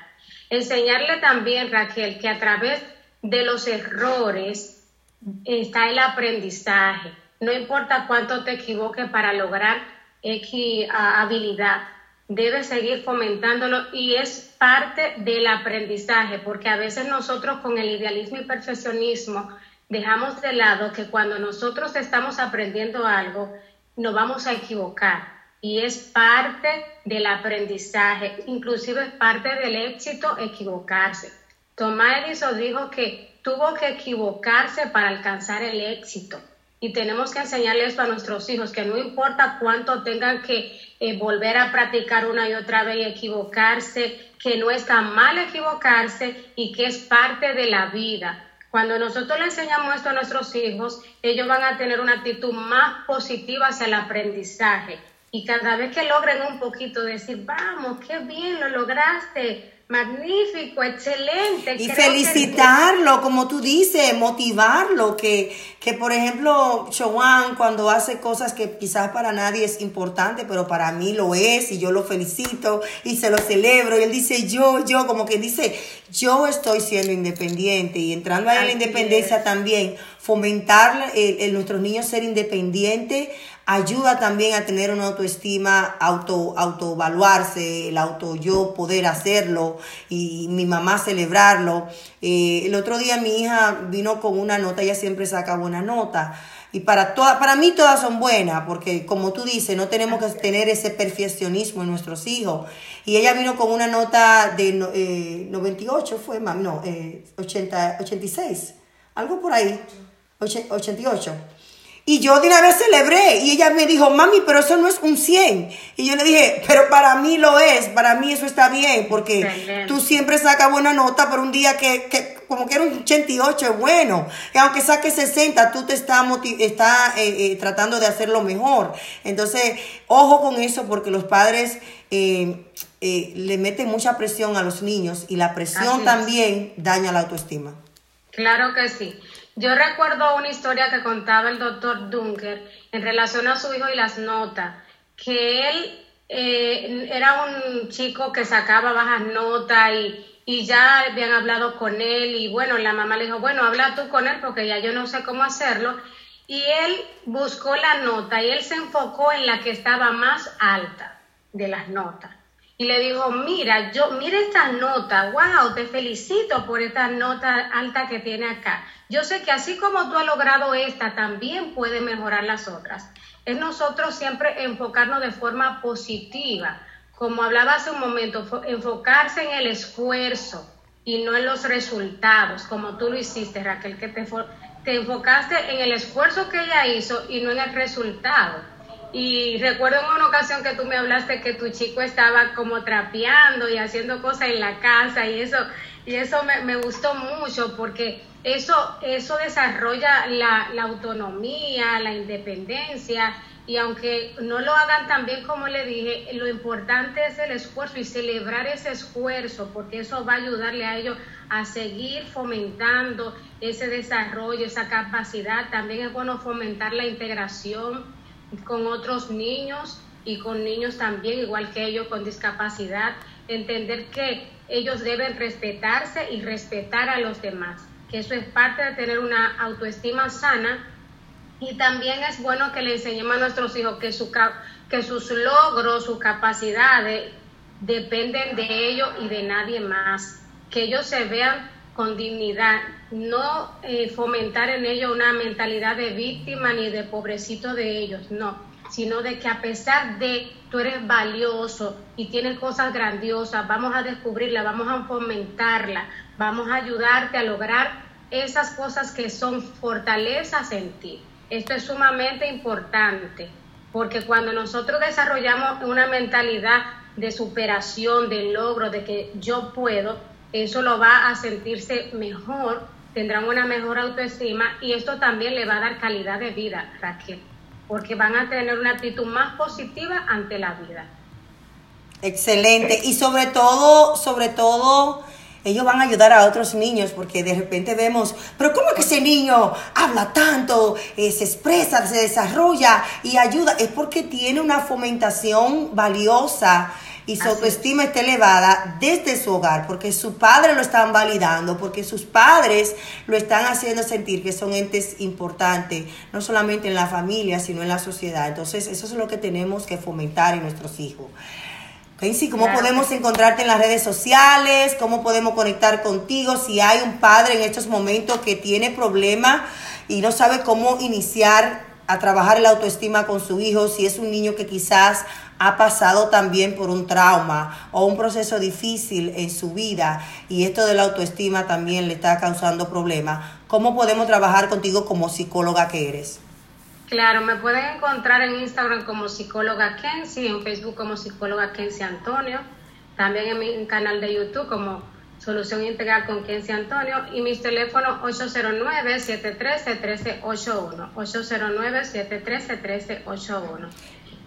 Enseñarle también, Raquel, que a través de los errores está el aprendizaje. No importa cuánto te equivoques para lograr X habilidad, debes seguir fomentándolo y es parte del aprendizaje, porque a veces nosotros con el idealismo y perfeccionismo dejamos de lado que cuando nosotros estamos aprendiendo algo, nos vamos a equivocar y es parte del aprendizaje, inclusive es parte del éxito equivocarse. Tomás Edison dijo que tuvo que equivocarse para alcanzar el éxito. Y tenemos que enseñarle esto a nuestros hijos, que no importa cuánto tengan que eh, volver a practicar una y otra vez y equivocarse, que no está mal equivocarse y que es parte de la vida. Cuando nosotros le enseñamos esto a nuestros hijos, ellos van a tener una actitud más positiva hacia el aprendizaje. Y cada vez que logren un poquito decir, vamos, qué bien, lo lograste, magnífico, excelente. Y felicitarlo, como tú dices, motivarlo, que, que por ejemplo, Chowan cuando hace cosas que quizás para nadie es importante, pero para mí lo es, y yo lo felicito y se lo celebro, y él dice yo, yo, como que dice, yo estoy siendo independiente, y entrando a la independencia también, fomentar en nuestros niños ser independientes, ayuda también a tener una autoestima, auto, autoevaluarse, el auto yo poder hacerlo y mi mamá celebrarlo. Eh, el otro día mi hija vino con una nota, ella siempre saca buena nota. Y para, toda, para mí todas son buenas, porque como tú dices, no tenemos que tener ese perfeccionismo en nuestros hijos. Y ella vino con una nota de 98, eh, fue, no, eh, 80, 86, algo por ahí, 88. Y yo de una vez celebré y ella me dijo, mami, pero eso no es un 100. Y yo le dije, pero para mí lo es, para mí eso está bien, porque tú siempre sacas buena nota, pero un día que, que como que era un 88 es bueno. Y aunque saques 60, tú te estás, está, eh, eh, tratando de hacerlo mejor. Entonces, ojo con eso, porque los padres eh, le meten mucha presión a los niños y la presión también daña la autoestima. Claro que sí. Yo recuerdo una historia que contaba el doctor Dunker en relación a su hijo y las notas, que él eh, era un chico que sacaba bajas notas y, y, ya habían hablado con él y bueno, la mamá le dijo, bueno, habla tú con él porque ya yo no sé cómo hacerlo. Y él buscó la nota y él se enfocó en la que estaba más alta de las notas y le dijo, mira, yo, mira esta nota, wow, te felicito por esta nota alta que tiene acá. Yo sé que así como tú has logrado esta, también puede mejorar las otras. Es nosotros siempre enfocarnos de forma positiva. Como hablaba hace un momento, enfocarse en el esfuerzo y no en los resultados, como tú lo hiciste, Raquel, que te, te enfocaste en el esfuerzo que ella hizo y no en el resultado. Y recuerdo en una ocasión que tú me hablaste que tu chico estaba como trapeando y haciendo cosas en la casa y eso, y eso me, gustó mucho porque eso, eso desarrolla la, la, autonomía, la independencia y aunque no lo hagan tan bien como le dije, lo importante es el esfuerzo y celebrar ese esfuerzo porque eso va a ayudarle a ellos a seguir fomentando ese desarrollo, esa capacidad. También es bueno fomentar la integración con otros niños y con niños también, igual que ellos, con discapacidad, entender que ellos deben respetarse y respetar a los demás, que eso es parte de tener una autoestima sana. Y también es bueno que le enseñemos a nuestros hijos que, su, que sus logros, sus capacidades dependen de ellos y de nadie más, que ellos se vean con dignidad, no eh, fomentar en ellos una mentalidad de víctima ni de pobrecito de ellos, no, sino de que a pesar de tú eres valioso y tienes cosas grandiosas, vamos a descubrirla, vamos a fomentarla, vamos a ayudarte a lograr esas cosas que son fortalezas en ti. Esto es sumamente importante, porque cuando nosotros desarrollamos una mentalidad de superación, de logro, de que yo puedo, eso lo va a sentirse mejor, tendrán una mejor autoestima y esto también le va a dar calidad de vida, Raquel, porque van a tener una actitud más positiva ante la vida. Excelente. Y sobre todo, sobre todo, ellos van a ayudar a otros niños porque de repente vemos, pero ¿cómo que ese niño habla tanto, eh, se expresa, se desarrolla y ayuda? Es porque tiene una fomentación valiosa y su autoestima está elevada desde su hogar, porque su padre lo están validando, porque sus padres lo están haciendo sentir que son entes importantes, no solamente en la familia, sino en la sociedad. Entonces, eso es lo que tenemos que fomentar en nuestros hijos. Sí, ¿cómo podemos encontrarte en las redes sociales? ¿Cómo podemos conectar contigo? Si hay un padre en estos momentos que tiene problemas y no sabe cómo iniciar a trabajar la autoestima con su hijo, si es un niño que quizás ha pasado también por un trauma o un proceso difícil en su vida y esto de la autoestima también le está causando problemas, ¿cómo podemos trabajar contigo como psicóloga que eres? Claro, me pueden encontrar en Instagram como psicóloga Kenzie, en Facebook como psicóloga Kenzie Antonio, también en mi canal de YouTube como Solución Integral con Kenzie Antonio y mis teléfonos 809-713-1381. 809-713-1381.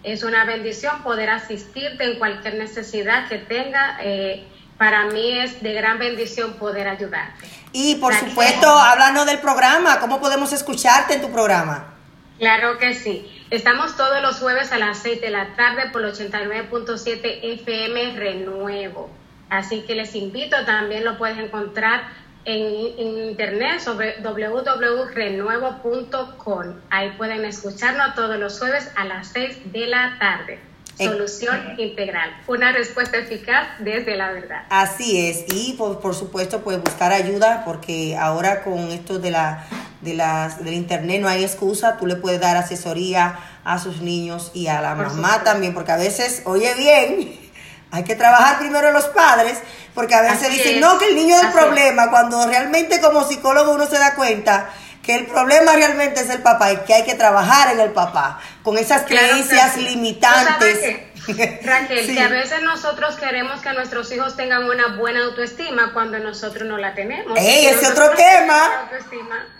Es una bendición poder asistirte en cualquier necesidad que tenga. Eh, para mí es de gran bendición poder ayudarte. Y por supuesto, háblanos del programa. ¿Cómo podemos escucharte en tu programa? Claro que sí. Estamos todos los jueves a las 6 de la tarde por el 89.7 FM Renuevo. Así que les invito, también lo puedes encontrar en, internet sobre www.renuevo.com. Ahí pueden escucharnos todos los jueves a las 6 de la tarde. Solución integral, una respuesta eficaz desde la verdad. Así es, y por, por supuesto pues buscar ayuda porque ahora con esto de la, de las, del internet no hay excusa, tú le puedes dar asesoría a sus niños y a la mamá también, porque a veces, oye bien, hay que trabajar primero en los padres, porque a veces dicen, no, que el niño es el problema, cuando realmente como psicólogo uno se da cuenta que el problema realmente es el papá y que hay que trabajar en el papá, con esas creencias limitantes. Raquel, que a veces nosotros queremos que nuestros hijos tengan una buena autoestima cuando nosotros no la tenemos. Ey, ese otro tema,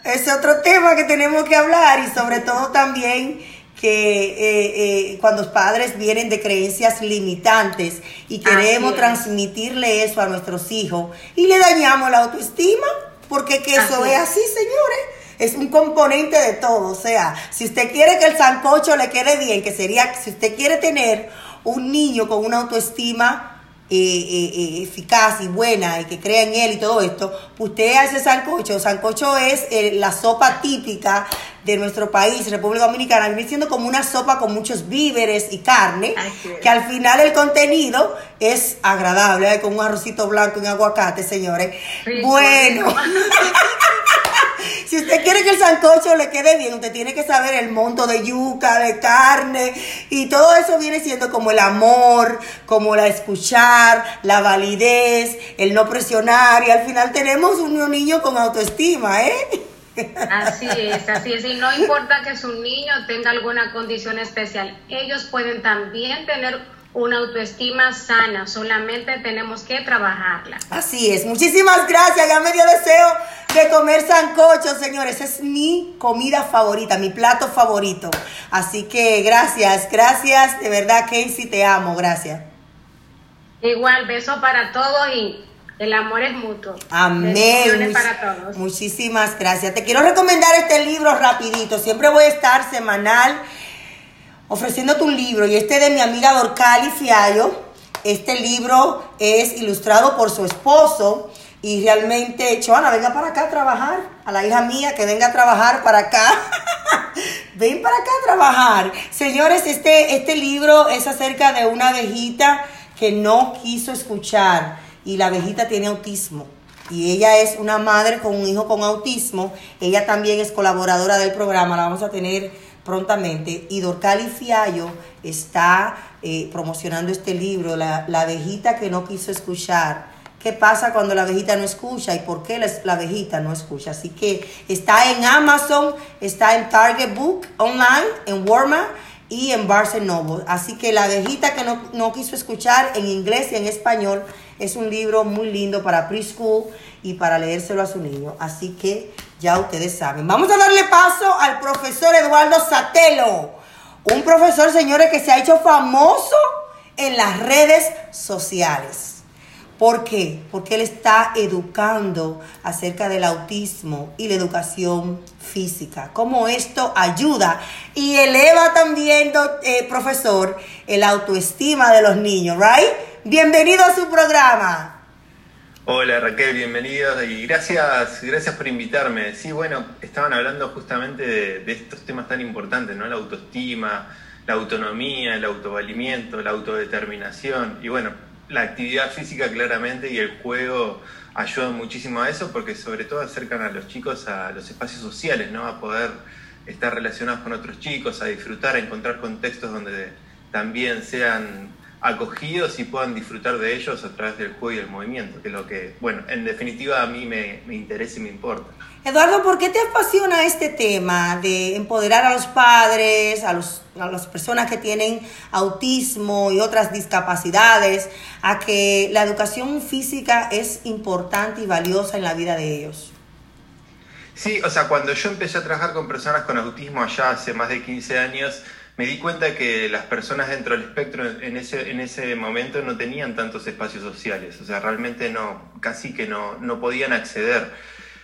ese otro tema que tenemos que hablar y sobre todo también que eh, eh, cuando los padres vienen de creencias limitantes y queremos transmitirle eso a nuestros hijos y le dañamos la autoestima, porque que eso es así, señores es un componente de todo. O sea, si usted quiere que el sancocho le quede bien, que sería, si usted quiere tener un niño con una autoestima eh, eh, eh, eficaz y buena y que crea en él y todo esto, usted hace sancocho. Sancocho es la sopa típica de nuestro país, República Dominicana, viene siendo como una sopa con muchos víveres y carne, que al final el contenido es agradable, con un arrocito blanco y un aguacate, señores. bueno. si usted quiere que el sancocho le quede bien, usted tiene que saber el monto de yuca, de carne, y todo eso viene siendo como el amor, como la escuchar, la validez, el no presionar, y al final tenemos un niño con autoestima, ¿eh? Así es, así es. Y no importa que su niño tenga alguna condición especial, ellos pueden también tener una autoestima sana, solamente tenemos que trabajarla. Así es, muchísimas gracias, ya me dio deseo de comer sancocho, señores, es mi comida favorita, mi plato favorito. Así que gracias, gracias, de verdad, Casey, te amo, gracias. Igual, beso para todos y el amor es mutuo. Amén. para todos. Muchísimas gracias. Te quiero recomendar este libro rapidito, siempre voy a estar semanal ofreciéndote un libro y este de mi amiga Dorcali Fiallo. Este libro es ilustrado por su esposo y realmente, Choana, venga para acá a trabajar. A la hija mía que venga a trabajar para acá. Ven para acá a trabajar. Señores, este, este libro es acerca de una abejita que no quiso escuchar y la abejita tiene autismo. Y ella es una madre con un hijo con autismo. Ella también es colaboradora del programa. La vamos a tener prontamente. Y Dorcali Fiallo está eh, promocionando este libro, la, la abejita que no quiso escuchar. ¿Qué pasa cuando la abejita no escucha y por qué la, la, no escucha? Así que está en Amazon, está en Target Book online, en Walmart y en Barnes Noble. Así que la abejita que no, no quiso escuchar en inglés y en español es un libro muy lindo para preschool y para leérselo a su niño. Así que ya ustedes saben. Vamos a darle paso al profesor Eduardo Satelo. Un profesor, señores, que se ha hecho famoso en las redes sociales. ¿Por qué? Porque él está educando acerca del autismo y la educación física. Cómo esto ayuda y eleva también, eh, profesor, el autoestima de los niños, ¿right? Bienvenido a su programa. Hola Raquel, bienvenida y gracias, gracias por invitarme. Sí, bueno, estaban hablando justamente de, estos temas tan importantes, ¿no? La autoestima, la autonomía, el autovalimiento, la autodeterminación y bueno, la actividad física claramente y el juego ayudan muchísimo a eso porque sobre todo acercan a los chicos a los espacios sociales, ¿no? A poder estar relacionados con otros chicos, a disfrutar, a encontrar contextos donde también sean acogidos y puedan disfrutar de ellos a través del juego y el movimiento, que es lo que, bueno, en definitiva a mí me, me interesa y me importa. Eduardo, ¿por qué te apasiona este tema de empoderar a los padres, a, los, a las personas que tienen autismo y otras discapacidades, a que la educación física es importante y valiosa en la vida de ellos? Sí, o sea, cuando yo empecé a trabajar con personas con autismo allá hace más de 15 años, me di cuenta que las personas dentro del espectro en ese, en ese momento no tenían tantos espacios sociales, o sea, realmente no, casi que no, no podían acceder.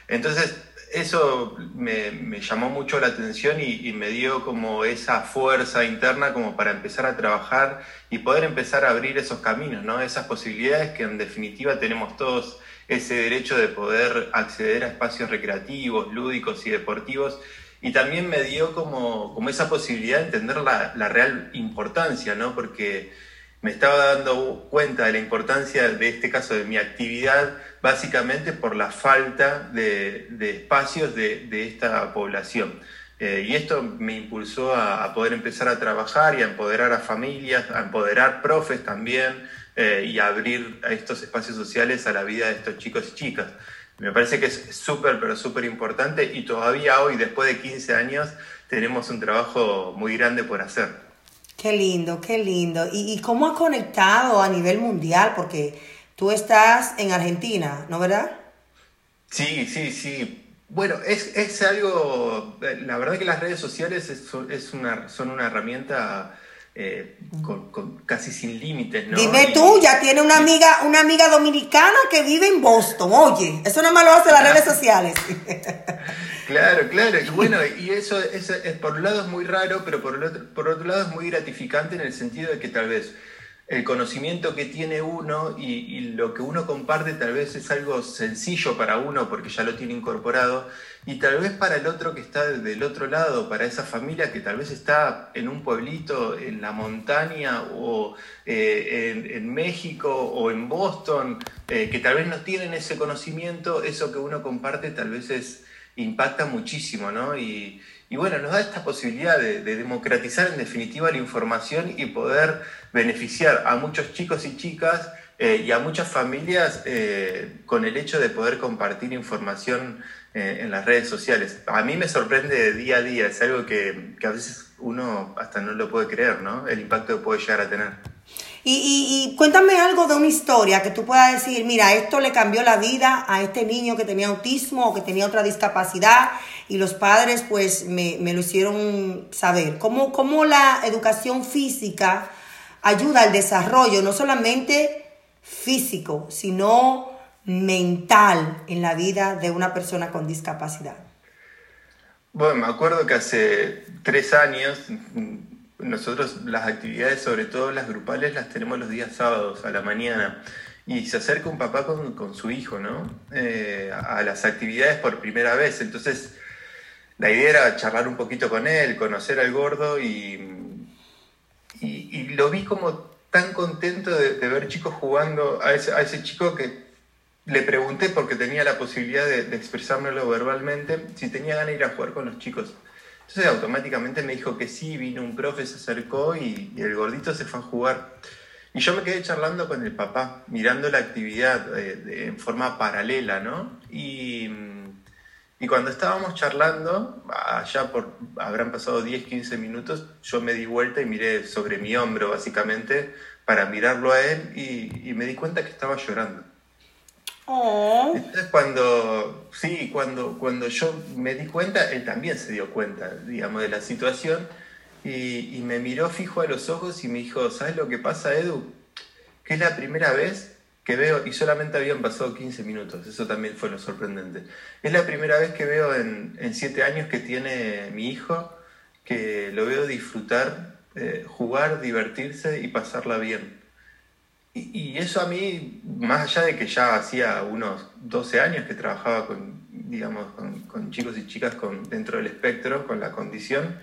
Entonces, eso me, llamó mucho la atención y, me dio como esa fuerza interna como para empezar a trabajar y poder empezar a abrir esos caminos, ¿no? Esas posibilidades que en definitiva tenemos todos ese derecho de poder acceder a espacios recreativos, lúdicos y deportivos y también me dio como, como esa posibilidad de entender la, la, real importancia, ¿no? Porque me estaba dando cuenta de la importancia de este caso de mi actividad, básicamente por la falta de, de espacios de, de, esta población. Eh, y esto me impulsó a, poder empezar a trabajar y a empoderar a familias, a empoderar profes también eh, y a abrir estos espacios sociales a la vida de estos chicos y chicas. Me parece que es súper, pero súper importante y todavía hoy, después de 15 años, tenemos un trabajo muy grande por hacer. Qué lindo, qué lindo. ¿Y, y cómo ha conectado a nivel mundial? Porque tú estás en Argentina, ¿no verdad? Sí, sí, sí. Bueno, es, es algo, la verdad que las redes sociales es, es una, son una herramienta eh, con, casi sin límites, ¿no? Dime tú, ya tiene una amiga, una amiga dominicana que vive en Boston, oye, eso no más lo hace las redes sociales. Claro, claro, y bueno, y eso, es, por un lado es muy raro, pero por, otro, por otro lado es muy gratificante en el sentido de que tal vez el conocimiento que tiene uno y, lo que uno comparte tal vez es algo sencillo para uno porque ya lo tiene incorporado y tal vez para el otro que está del otro lado, para esa familia que tal vez está en un pueblito, en la montaña o eh, en, en, México o en Boston, eh, que tal vez no tienen ese conocimiento, eso que uno comparte tal vez es, impacta muchísimo, ¿no? Y, y bueno, nos da esta posibilidad de, de, democratizar en definitiva la información y poder beneficiar a muchos chicos y chicas eh, y a muchas familias eh, con el hecho de poder compartir información eh, en las redes sociales. A mí me sorprende día a día, es algo que, que, a veces uno hasta no lo puede creer, ¿no? El impacto que puede llegar a tener. Y, y, y, cuéntame algo de una historia que tú puedas decir, mira, esto le cambió la vida a este niño que tenía autismo o que tenía otra discapacidad y los padres pues me, me lo hicieron saber. ¿Cómo, ¿Cómo la educación física ayuda al desarrollo, no solamente físico, sino mental en la vida de una persona con discapacidad? Bueno, me acuerdo que hace tres años nosotros las actividades, sobre todo las grupales, las tenemos los días sábados a la mañana. Y se acerca un papá con, con su hijo, ¿no? Eh, a las actividades por primera vez. Entonces, la idea era charlar un poquito con él, conocer al gordo y, y, y lo vi como tan contento de, de, ver chicos jugando a ese, a ese chico que le pregunté, porque tenía la posibilidad de, de expresármelo verbalmente, si tenía ganas de ir a jugar con los chicos. Entonces automáticamente me dijo que sí, vino un profe, se acercó y, y, el gordito se fue a jugar. Y yo me quedé charlando con el papá, mirando la actividad de, de, en forma paralela, ¿no? Y, y, cuando estábamos charlando, allá por, habrán pasado 10, 15 minutos, yo me di vuelta y miré sobre mi hombro, básicamente, para mirarlo a él y, y me di cuenta que estaba llorando. Oh. Entonces cuando, sí, cuando, cuando yo me di cuenta, él también se dio cuenta, digamos, de la situación y, y, me miró fijo a los ojos y me dijo, ¿sabes lo que pasa, Edu? Que es la primera vez que veo, y solamente habían pasado 15 minutos, eso también fue lo sorprendente, es la primera vez que veo en, en siete años que tiene mi hijo, que lo veo disfrutar, eh, jugar, divertirse y pasarla bien. Y, eso a mí, más allá de que ya hacía unos 12 años que trabajaba con, digamos, con, con chicos y chicas con, dentro del espectro, con la condición,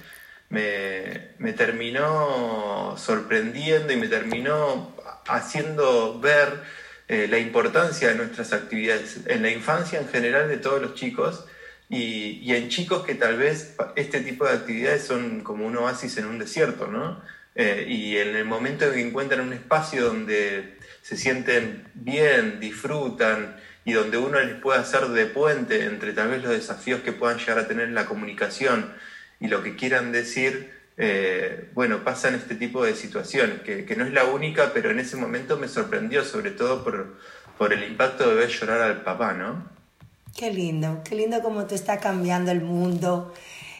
me, me, terminó sorprendiendo y me terminó haciendo ver eh, la importancia de nuestras actividades en la infancia en general de todos los chicos y, en chicos que tal vez este tipo de actividades son como un oasis en un desierto, ¿no? Eh, y en el momento en que encuentran un espacio donde se sienten bien, disfrutan y donde uno les puede hacer de puente entre tal vez los desafíos que puedan llegar a tener en la comunicación y lo que quieran decir, eh, bueno, pasan este tipo de situaciones, que, no es la única, pero en ese momento me sorprendió, sobre todo por, por el impacto de ver llorar al papá, ¿no? Qué lindo, qué lindo cómo te está cambiando el mundo,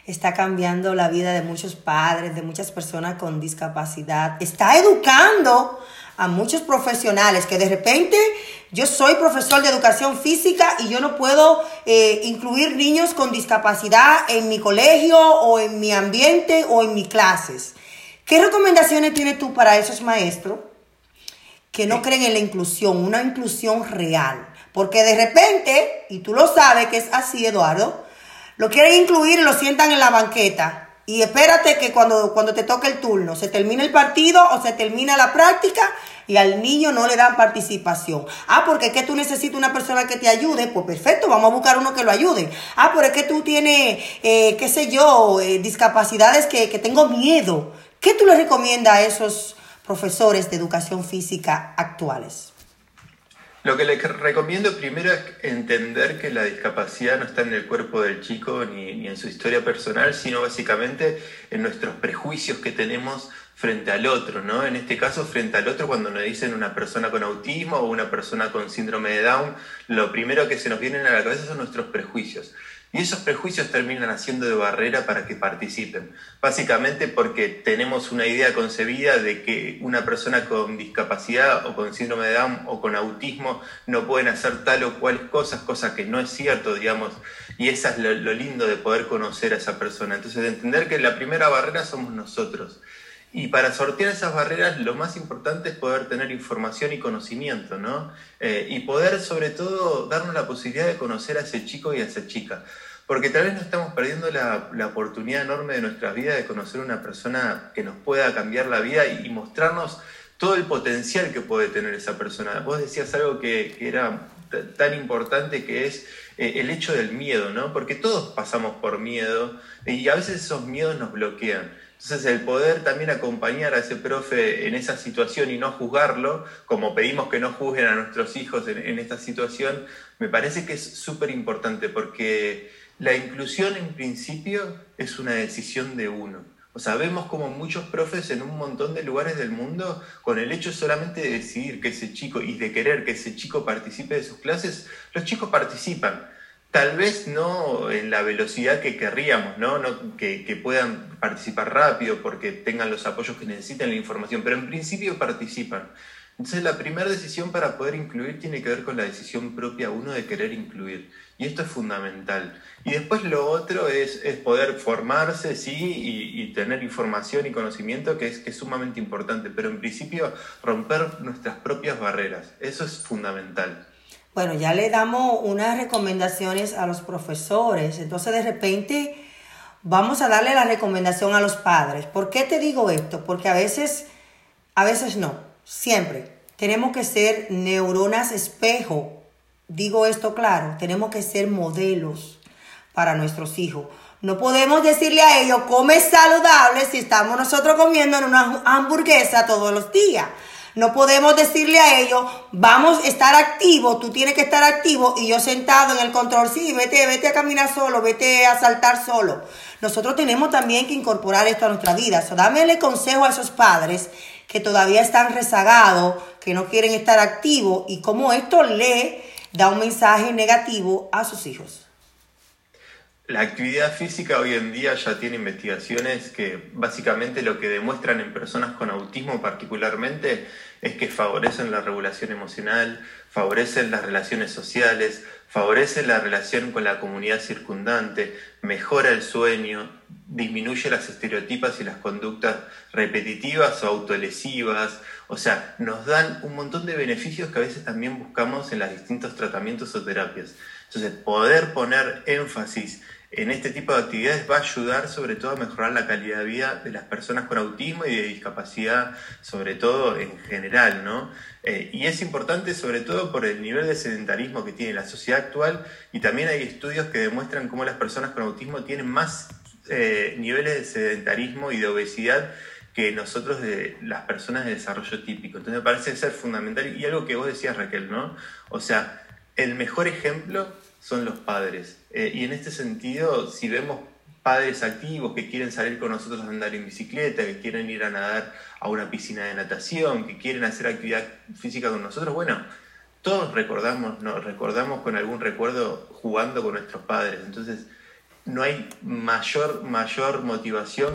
está cambiando la vida de muchos padres, de muchas personas con discapacidad, está educando a muchos profesionales que de repente yo soy profesor de educación física y yo no puedo eh, incluir niños con discapacidad en mi colegio o en mi ambiente o en mis clases. ¿Qué recomendaciones tienes tú para esos maestros que no creen en la inclusión, una inclusión real? Porque de repente, y tú lo sabes que es así, Eduardo, lo quieren incluir y lo sientan en la banqueta y espérate que cuando, cuando te toque el turno, se termina el partido o se termina la práctica y al niño no le dan participación. Ah, porque es que tú necesitas una persona que te ayude. Pues perfecto, vamos a buscar uno que lo ayude. Ah, pero es que tú tienes, eh, qué sé yo, eh, discapacidades que, que tengo miedo. ¿Qué tú le recomiendas a esos profesores de educación física actuales? Lo que le recomiendo primero es entender que la discapacidad no está en el cuerpo del chico ni, en su historia personal, sino básicamente en nuestros prejuicios que tenemos frente al otro, ¿no? En este caso, frente al otro, cuando nos dicen una persona con autismo o una persona con síndrome de Down, lo primero que se nos viene a la cabeza son nuestros prejuicios. Y esos prejuicios terminan haciendo de barrera para que participen. Básicamente porque tenemos una idea concebida de que una persona con discapacidad o con síndrome de Down o con autismo no pueden hacer tal o cual cosas, cosa que no es cierto, digamos. Y eso es lo, lo lindo de poder conocer a esa persona. Entonces, de entender que la primera barrera somos nosotros. Y para sortear esas barreras, lo más importante es poder tener información y conocimiento, ¿no? Eh, y poder, sobre todo, darnos la posibilidad de conocer a ese chico y a esa chica. Porque tal vez no estamos perdiendo la, la oportunidad enorme de nuestra vida de conocer una persona que nos pueda cambiar la vida y, y, mostrarnos todo el potencial que puede tener esa persona. Vos decías algo que, que era tan importante que es eh, el hecho del miedo, ¿no? Porque todos pasamos por miedo y a veces esos miedos nos bloquean. Entonces el poder también acompañar a ese profe en esa situación y no juzgarlo, como pedimos que no juzguen a nuestros hijos en, esta situación, me parece que es súper importante porque la inclusión en principio es una decisión de uno. O sea, vemos como muchos profes en un montón de lugares del mundo, con el hecho solamente de decidir que ese chico y de querer que ese chico participe de sus clases, los chicos participan tal vez no en la velocidad que querríamos, ¿no? que, puedan participar rápido porque tengan los apoyos que necesitan la información, pero en principio participan. Entonces la primera decisión para poder incluir tiene que ver con la decisión propia uno de querer incluir. Y esto es fundamental. Y después lo otro es, poder formarse, sí, y, tener información y conocimiento que es sumamente importante, pero en principio romper nuestras propias barreras. Eso es fundamental. Bueno, ya le damos unas recomendaciones a los profesores, entonces de repente vamos a darle la recomendación a los padres. ¿Por qué te digo esto? Porque a veces, a veces no, siempre tenemos que ser neuronas espejo. Digo esto claro, tenemos que ser modelos para nuestros hijos. No podemos decirle a ellos, come saludable si estamos nosotros comiendo en una hamburguesa todos los días. No podemos decirle a ellos, vamos a estar activos, tú tienes que estar activo y yo sentado en el control, sí, vete, vete a caminar solo, vete a saltar solo. Nosotros tenemos también que incorporar esto a nuestra vida. So, dámele consejo a esos padres que todavía están rezagados, que no quieren estar activos y cómo esto le da un mensaje negativo a sus hijos. La actividad física hoy en día ya tiene investigaciones que básicamente lo que demuestran en personas con autismo particularmente es que favorecen la regulación emocional, favorecen las relaciones sociales, favorecen la relación con la comunidad circundante, mejora el sueño, disminuye las estereotipas y las conductas repetitivas o autolesivas, o sea, nos dan un montón de beneficios que a veces también buscamos en los distintos tratamientos o terapias. Entonces, poder poner énfasis en este tipo de actividades va a ayudar sobre todo a mejorar la calidad de vida de las personas con autismo y de discapacidad, sobre todo en general, ¿no? Eh, y es importante sobre todo por el nivel de sedentarismo que tiene la sociedad actual y también hay estudios que demuestran cómo las personas con autismo tienen más eh, niveles de sedentarismo y de obesidad que nosotros de las personas de desarrollo típico. Entonces me parece ser fundamental y algo que vos decías Raquel, ¿no? O sea, el mejor ejemplo son los padres. Eh, y en este sentido, si vemos padres activos que quieren salir con nosotros a andar en bicicleta, que quieren ir a nadar a una piscina de natación, que quieren hacer actividad física con nosotros, bueno, todos recordamos, nos recordamos con algún recuerdo jugando con nuestros padres. Entonces, no hay mayor, mayor motivación